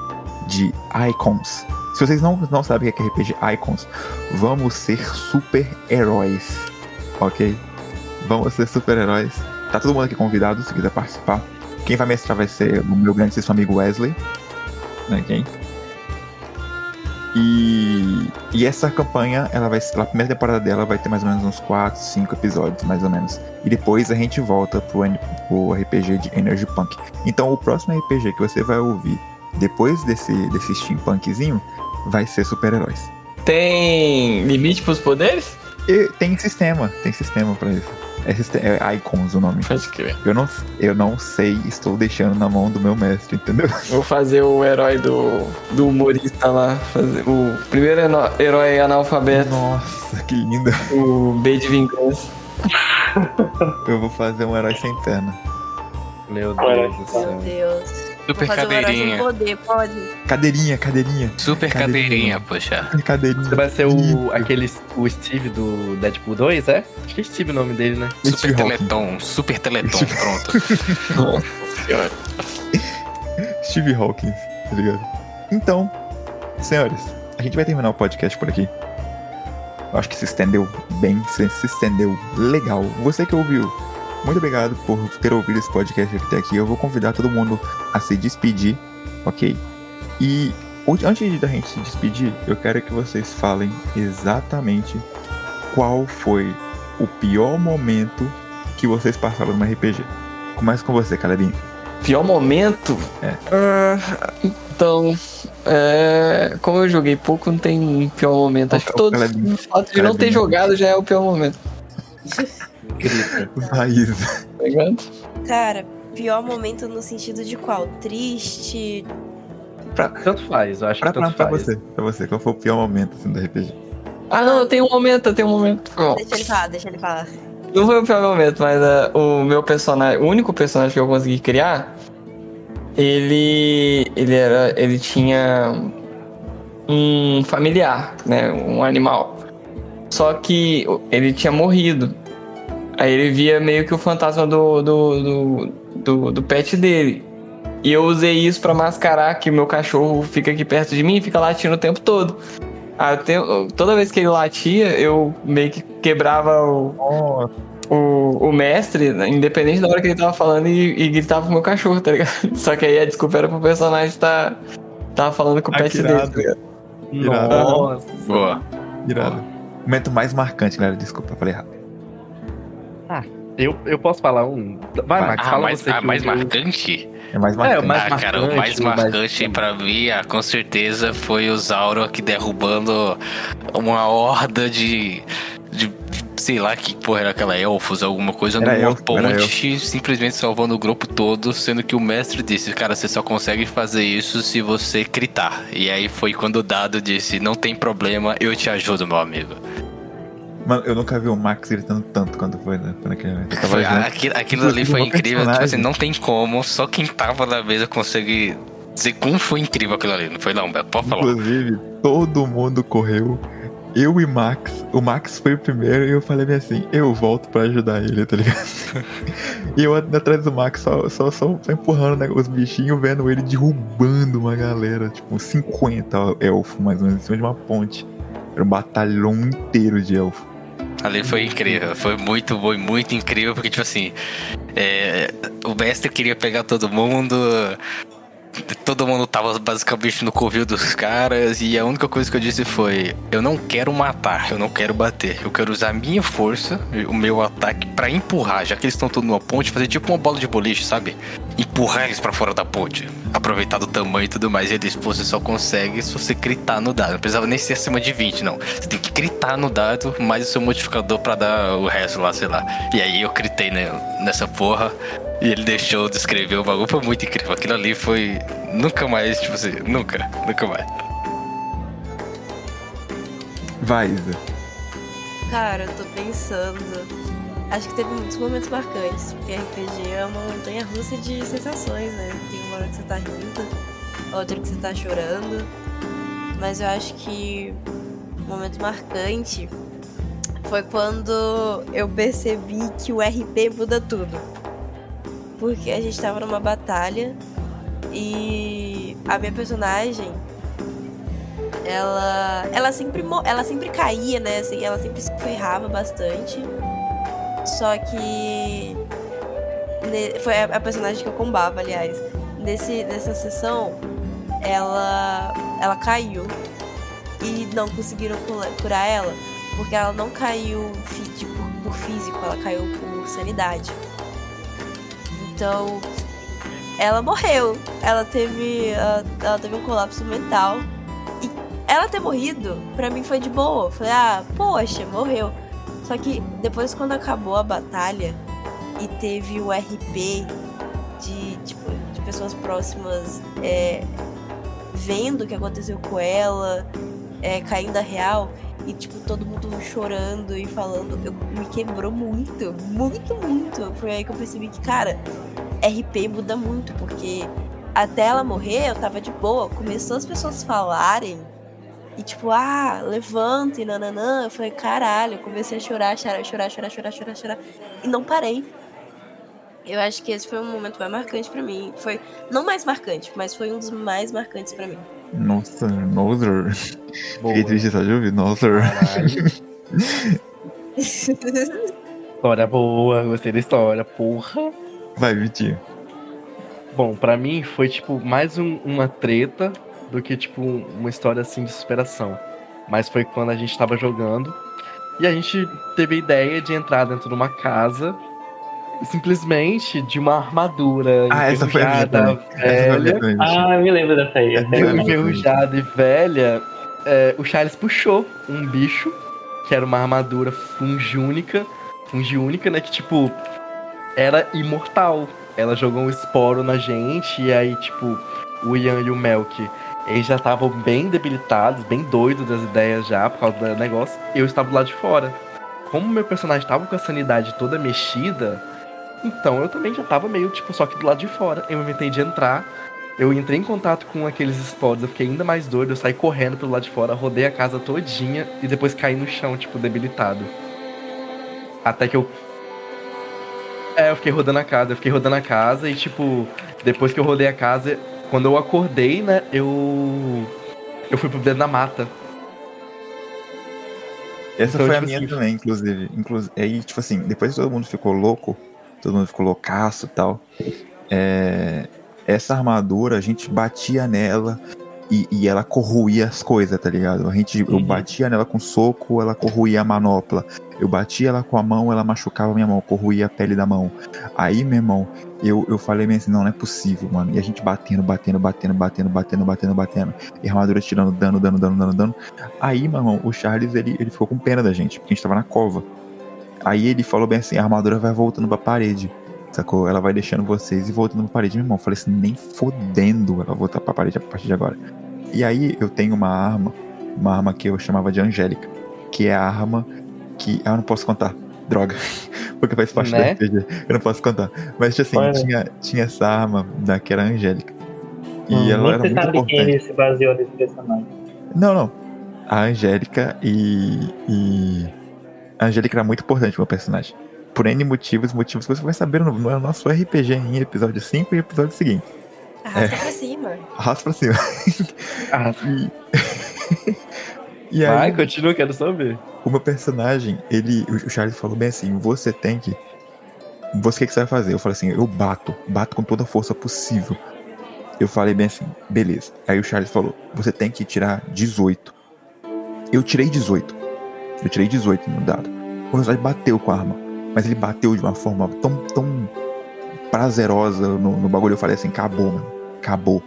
[SPEAKER 1] de Icons. Se vocês não, não sabem o que é RPG Icons, vamos ser super-heróis, ok? Vamos ser super-heróis. Tá todo mundo aqui convidado, se quiser participar. Quem vai mestrar vai ser o meu grandíssimo amigo Wesley. Né, quem? E, e essa campanha, ela vai a primeira temporada dela vai ter mais ou menos uns 4, 5 episódios, mais ou menos. E depois a gente volta pro, pro RPG de Energy Punk. Então o próximo RPG que você vai ouvir depois desse, desse steampunkzinho vai ser super-heróis.
[SPEAKER 3] Tem limite pros poderes?
[SPEAKER 1] E tem sistema, tem sistema pra isso. É, é Icons o nome.
[SPEAKER 3] Pode crer.
[SPEAKER 1] Eu não, eu não sei, estou deixando na mão do meu mestre, entendeu?
[SPEAKER 3] Vou fazer o herói do, do humorista lá. Fazer o primeiro herói analfabeto,
[SPEAKER 1] Nossa, que lindo.
[SPEAKER 3] o B de Vingança.
[SPEAKER 1] Eu vou fazer um herói sem perna.
[SPEAKER 5] Meu Deus do
[SPEAKER 6] Meu
[SPEAKER 5] céu.
[SPEAKER 6] Deus.
[SPEAKER 7] Super cadeirinha.
[SPEAKER 6] de poder, pode?
[SPEAKER 1] Cadeirinha, cadeirinha.
[SPEAKER 7] Super
[SPEAKER 1] Cadeirinha.
[SPEAKER 7] cadeirinha, poxa.
[SPEAKER 1] Cadeirinha.
[SPEAKER 5] Você vai ser o, aquele, o Steve do Deadpool 2, é? Acho que é Steve o nome dele, né?
[SPEAKER 7] Super
[SPEAKER 1] Steve Hawking.
[SPEAKER 7] Teleton, Super Teleton, pronto.
[SPEAKER 1] Steve Hawkins, tá ligado? Então, senhores, a gente vai terminar o podcast por aqui. Eu acho que se estendeu bem, se estendeu legal. Você que ouviu, muito obrigado por ter ouvido esse podcast até aqui. Eu vou convidar todo mundo a se despedir, ok? E antes da gente se despedir, eu quero que vocês falem exatamente qual foi o pior momento que vocês passaram no RPG. Começa com você, Calebinho.
[SPEAKER 3] Pior momento?
[SPEAKER 1] É.
[SPEAKER 3] Ah, então, é, como eu joguei pouco, não tem um pior momento. Acho que todos. O fato de não ter jogado já é o pior momento,
[SPEAKER 5] Grita.
[SPEAKER 1] Raiz.
[SPEAKER 3] tá ligado?
[SPEAKER 6] Cara, pior momento no sentido de qual? Triste.
[SPEAKER 5] Tanto faz, eu acho
[SPEAKER 1] Pra,
[SPEAKER 5] que
[SPEAKER 1] pra,
[SPEAKER 5] tanto
[SPEAKER 1] pra
[SPEAKER 5] faz.
[SPEAKER 1] você, pra você, qual foi o pior momento assim, do RPG?
[SPEAKER 3] Ah, não, tem um momento, tem um momento. Bom,
[SPEAKER 6] Deixa ele falar, deixa ele falar.
[SPEAKER 3] não foi o pior momento, mas ah, o meu personagem, o único personagem que eu consegui criar, ele. Ele era. Ele tinha um familiar, né? Um animal. Só que ele tinha morrido. Aí ele via meio que o fantasma do, do, do, do, do pet dele. E eu usei isso pra mascarar que o meu cachorro fica aqui perto de mim e fica latindo o tempo todo. Aí eu tenho- toda vez que ele latia, eu meio que quebrava o, o, o mestre, né, independente da hora que ele tava falando, e, e gritava pro meu cachorro, tá ligado? Só que aí a desculpa era pro personagem estar tava falando com o
[SPEAKER 1] Ah,
[SPEAKER 3] pet dele, tá ligado?
[SPEAKER 1] Irado.
[SPEAKER 5] Nossa.
[SPEAKER 7] Boa.
[SPEAKER 1] Irado. Momento mais marcante, galera. Desculpa, eu falei errado.
[SPEAKER 5] Eu, eu posso falar um. Vai, Max,
[SPEAKER 7] Ah,
[SPEAKER 5] fala
[SPEAKER 7] mais,
[SPEAKER 5] você
[SPEAKER 7] ah, mais marcante?
[SPEAKER 1] É mais
[SPEAKER 5] É,
[SPEAKER 1] marcante.
[SPEAKER 5] o mais
[SPEAKER 7] ah, cara, o mais
[SPEAKER 5] marcante, mais-
[SPEAKER 7] marcante pra mim, ah, com certeza, foi o Zauro aqui derrubando uma horda de. de sei lá que porra era aquela elfos, alguma coisa,
[SPEAKER 1] Era
[SPEAKER 7] numa ponte, simplesmente salvando o grupo todo, sendo que o mestre disse, cara, você só consegue fazer isso se você gritar. E aí foi quando o dado disse, não tem problema, eu te ajudo, meu amigo.
[SPEAKER 1] Mano, eu nunca vi o Max gritando tanto quando foi, né? Foi naquele momento.
[SPEAKER 7] Foi- aquilo, aquilo ali foi incrível, tipo assim, não tem como, só quem tava na mesa consegue dizer como foi incrível aquilo ali, não foi não, Beto? Pode falar.
[SPEAKER 1] Inclusive, todo mundo correu. Eu e Max. O Max foi o primeiro e eu falei bem assim: eu volto pra ajudar ele, tá ligado? e eu atrás do Max só, só, só, só empurrando né, os bichinhos, vendo ele derrubando uma galera, tipo, uns 50 elfos mais ou menos, em cima de uma ponte. Era um batalhão inteiro de elfo.
[SPEAKER 7] Ali foi incrível, foi muito bom e muito incrível, porque, tipo assim, é, o mestre queria pegar todo mundo, todo mundo tava basicamente no covil dos caras, e a única coisa que eu disse foi: eu não quero matar, eu não quero bater, eu quero usar a minha força, o meu ataque, pra empurrar, já que eles estão todos numa ponte, fazer tipo uma bola de boliche, sabe? Empurrar eles pra fora da ponte, aproveitar do tamanho e tudo mais. E pô, você só consegue se você gritar no dado, não precisava nem ser acima de 20, não. Você tem que gritar no dado, mais o seu modificador pra dar o resto lá, sei lá. E aí eu gritei né, nessa porra. E ele deixou de escrever o bagulho, foi muito incrível. Aquilo ali foi. Nunca mais, tipo assim, nunca, nunca mais.
[SPEAKER 1] Vai, Isa.
[SPEAKER 6] Cara, eu tô pensando. Acho que teve muitos momentos marcantes, porque RPG é uma montanha russa de sensações, né? Tem uma hora que você tá rindo, outra que você tá chorando. Mas eu acho que um momento marcante foi quando eu percebi que o RP muda tudo. Porque a gente tava numa batalha e a minha personagem ela ela sempre ela sempre caía, né? Assim, ela sempre se ferrava bastante. Só que foi a, personagem que eu combava, aliás. Nesse nessa sessão ela ela caiu e não conseguiram curar ela porque ela não caiu tipo, por físico, ela caiu por sanidade. Então ela morreu. Ela teve ela, ela teve um colapso mental e ela ter morrido, pra mim foi de boa. Falei, ah, poxa, morreu. Só que depois, quando acabou a batalha e teve o RP de, tipo, de pessoas próximas é, vendo o que aconteceu com ela, é, caindo a real, e, tipo, todo mundo chorando e falando, eu, me quebrou muito, muito, muito. Foi aí que eu percebi que, cara, RP muda muito, porque até ela morrer, eu tava de boa. Começou as pessoas falarem. E tipo, ah, levanta e nananã. Eu falei, caralho, eu comecei a chorar, chorar, chorar, chorar, chorar, chorar, chorar. E não parei. Eu acho que esse foi um momento mais marcante pra mim. Foi, não mais marcante, mas foi um dos mais marcantes pra mim.
[SPEAKER 1] Nossa, Nozer. Fiquei triste de ouvir, Nozer.
[SPEAKER 5] História boa, gostei da história, porra.
[SPEAKER 1] Vai, Vitinho.
[SPEAKER 5] Bom, pra mim foi tipo mais um- uma treta do que tipo uma história assim de superação. Mas foi quando a gente tava jogando e a gente teve a ideia de entrar dentro de uma casa simplesmente de uma armadura
[SPEAKER 1] Ah, essa foi a minha. Essa foi a minha
[SPEAKER 5] velha.
[SPEAKER 2] Ah, eu me lembro dessa aí. Lembro.
[SPEAKER 5] enferrujada e velha. é, o Charles puxou um bicho que era uma armadura fungiúnica, fungiúnica, né? Que tipo era imortal. Ela jogou um esporo na gente e aí tipo o Ian e o Melk eles já estavam bem debilitados, bem doidos das ideias já por causa do negócio. Eu estava do lado de fora. Como meu personagem estava com a sanidade toda mexida, então eu também já tava meio tipo só que do lado de fora. Eu inventei de entrar. Eu entrei em contato com aqueles esporos, eu fiquei ainda mais doido, eu saí correndo pelo lado de fora, rodei a casa todinha e depois caí no chão, tipo, debilitado. Até que eu. É, eu fiquei rodando a casa, eu fiquei rodando a casa e, tipo, depois que eu rodei a casa, quando eu acordei, né, eu. Eu fui pro dentro da mata.
[SPEAKER 1] Essa
[SPEAKER 5] Então,
[SPEAKER 1] foi a
[SPEAKER 5] tipo
[SPEAKER 1] minha
[SPEAKER 5] assim-
[SPEAKER 1] também, inclusive. Inclu aí, tipo assim, depois que todo mundo ficou louco, todo mundo ficou loucaço e tal, é, essa armadura, a gente batia nela e, e ela corroía as coisas, tá ligado? A gente, eu
[SPEAKER 5] Uhum.
[SPEAKER 1] batia nela com soco, ela corroía a manopla. Eu batia ela com a mão, ela machucava a minha mão, corroía a pele da mão. Aí, meu irmão, eu, eu falei meio assim, não, não é possível, mano. E a gente batendo, batendo, batendo, batendo, batendo, batendo, batendo. E a armadura tirando dano, dano, dano, dano, dano. Aí, meu irmão, o Charles, ele, ele ficou com pena da gente, porque a gente tava na cova. Aí ele falou bem assim, a armadura vai voltando pra parede. Sacou? Ela vai deixando vocês e voltando pra parede. Meu irmão, eu falei assim, nem fodendo ela vai voltar pra parede a partir de agora. E aí eu tenho uma arma, uma arma que eu chamava de Angélica, que é a arma que. Ah, eu não posso contar. Droga. Porque faz parte
[SPEAKER 5] Né?
[SPEAKER 1] do RPG. Eu não posso contar. Mas assim,
[SPEAKER 2] Olha.
[SPEAKER 1] tinha, tinha essa arma da que era a Angélica. E
[SPEAKER 2] Hum,
[SPEAKER 1] ela era
[SPEAKER 2] você
[SPEAKER 1] muito
[SPEAKER 2] sabe quem
[SPEAKER 1] importante.
[SPEAKER 2] ele se baseou nesse personagem.
[SPEAKER 1] Não, não. A Angélica e. e... A Angélica era muito importante pro meu personagem. Por N motivos, motivos que você vai saber no, no nosso RPG em episódio 5 e episódio seguinte.
[SPEAKER 6] Arrasta pra cima.
[SPEAKER 1] Arrasta pra cima.
[SPEAKER 5] Ah,
[SPEAKER 1] E aí,
[SPEAKER 5] vai, continua, quero saber.
[SPEAKER 1] o meu personagem, ele. O Charles falou bem assim: você tem que. Você o que, que você vai fazer? Eu falei assim: eu bato, bato com toda a força possível. Eu falei bem assim: beleza. Aí o Charles falou: você tem que tirar 18. Eu tirei 18. Eu tirei 18 no dado. O personagem bateu com a arma. Mas ele bateu de uma forma tão, tão prazerosa no, no bagulho. Eu falei assim: acabou, mano. Acabou.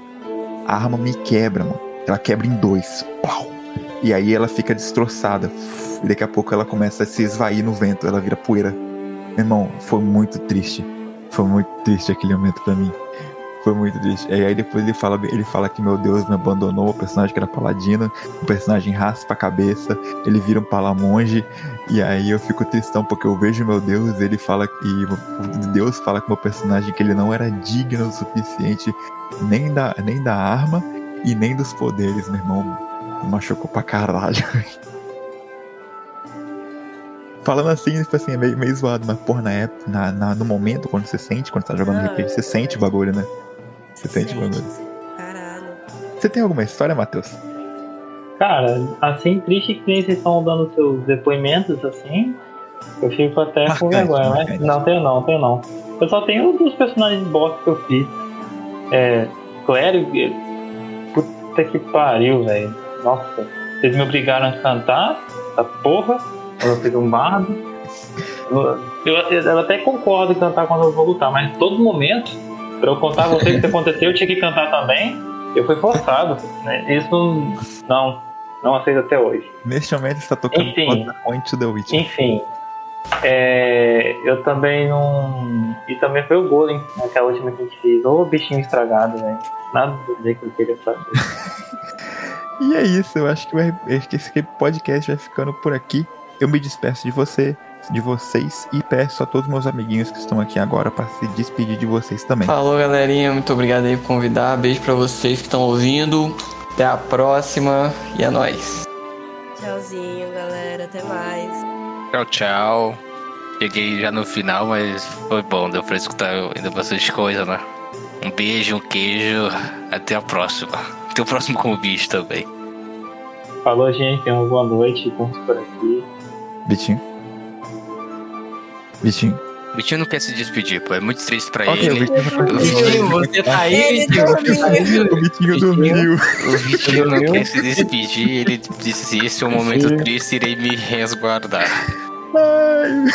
[SPEAKER 1] A arma me quebra, mano. Ela quebra em dois. Pau. E aí ela fica destroçada. E daqui a pouco ela começa a se esvair no vento. Ela vira poeira. Meu irmão, foi muito triste. Foi muito triste aquele momento pra mim. Foi muito triste. E aí depois ele fala, ele fala que meu Deus me abandonou, o personagem que era paladino, o personagem raspa a cabeça, ele vira um palamonge, e aí eu fico tristão porque eu vejo meu Deus, ele fala e o Deus fala com o meu personagem que ele não era digno o suficiente nem da, nem da arma e nem dos poderes, meu irmão. Me machucou pra caralho. Falando assim, tipo assim, é meio, meio zoado, mas porra, na época, na, na- no momento, quando você sente, quando você tá jogando
[SPEAKER 6] Ah,
[SPEAKER 1] RPG, você sente o bagulho, né? Você sente o bagulho.
[SPEAKER 6] Caralho.
[SPEAKER 1] Você tem alguma história, Matheus?
[SPEAKER 2] Cara, assim, triste que nem vocês estão dando seus depoimentos, assim, eu fico até com
[SPEAKER 1] Marcante,
[SPEAKER 2] vergonha, mas
[SPEAKER 1] marcante.
[SPEAKER 2] não tenho não, tenho não. Eu só tenho dos personagens boss que eu fiz. É. Clérigo. Puta que pariu, velho. Nossa. Vocês me obrigaram a cantar essa porra. Eu fiz um bardo. Eu, eu- eu até concordo em cantar quando eu vou lutar, mas em todo momento, pra eu contar a vocês o que aconteceu, eu tinha que cantar também. Eu fui forçado. Né? Isso não. Não. Aceito até hoje.
[SPEAKER 1] Neste momento você tá tocando
[SPEAKER 2] Enfim.
[SPEAKER 1] Point to the Witch.
[SPEAKER 2] Enfim, é, eu também não. E também foi o Golem, naquela última que a gente fez. Ô bichinho estragado, velho. Nada a o que ele fazer.
[SPEAKER 1] E é isso, eu acho que, vai, acho que esse podcast vai ficando por aqui. Eu me despeço de você. De vocês e peço a todos meus amiguinhos que estão aqui agora para se despedir de vocês também.
[SPEAKER 3] Falou, galerinha. Muito obrigado aí por convidar. Beijo pra vocês que estão ouvindo. Até a próxima e é nóis.
[SPEAKER 6] Tchauzinho, galera. Até mais.
[SPEAKER 7] Tchau, tchau. Cheguei já no final, mas foi bom. Deu pra escutar ainda bastante coisa, né? Um beijo, um queijo. Até a próxima. Até o próximo convite também.
[SPEAKER 2] Falou, gente. Uma boa noite. Vamos por aqui.
[SPEAKER 1] Vitinho. Vitinho.
[SPEAKER 7] O Vitinho não quer se despedir, pô. É muito triste pra
[SPEAKER 1] Ok, o
[SPEAKER 7] ele. O Vitinho,
[SPEAKER 3] você tá aí,
[SPEAKER 6] Ele
[SPEAKER 3] Vitinho?
[SPEAKER 6] dormiu.
[SPEAKER 3] Você tá aí?
[SPEAKER 1] O Vitinho dormiu.
[SPEAKER 7] o Vitinho não quer se despedir. Ele disse: Esse é um momento triste, irei me resguardar.
[SPEAKER 1] Ai.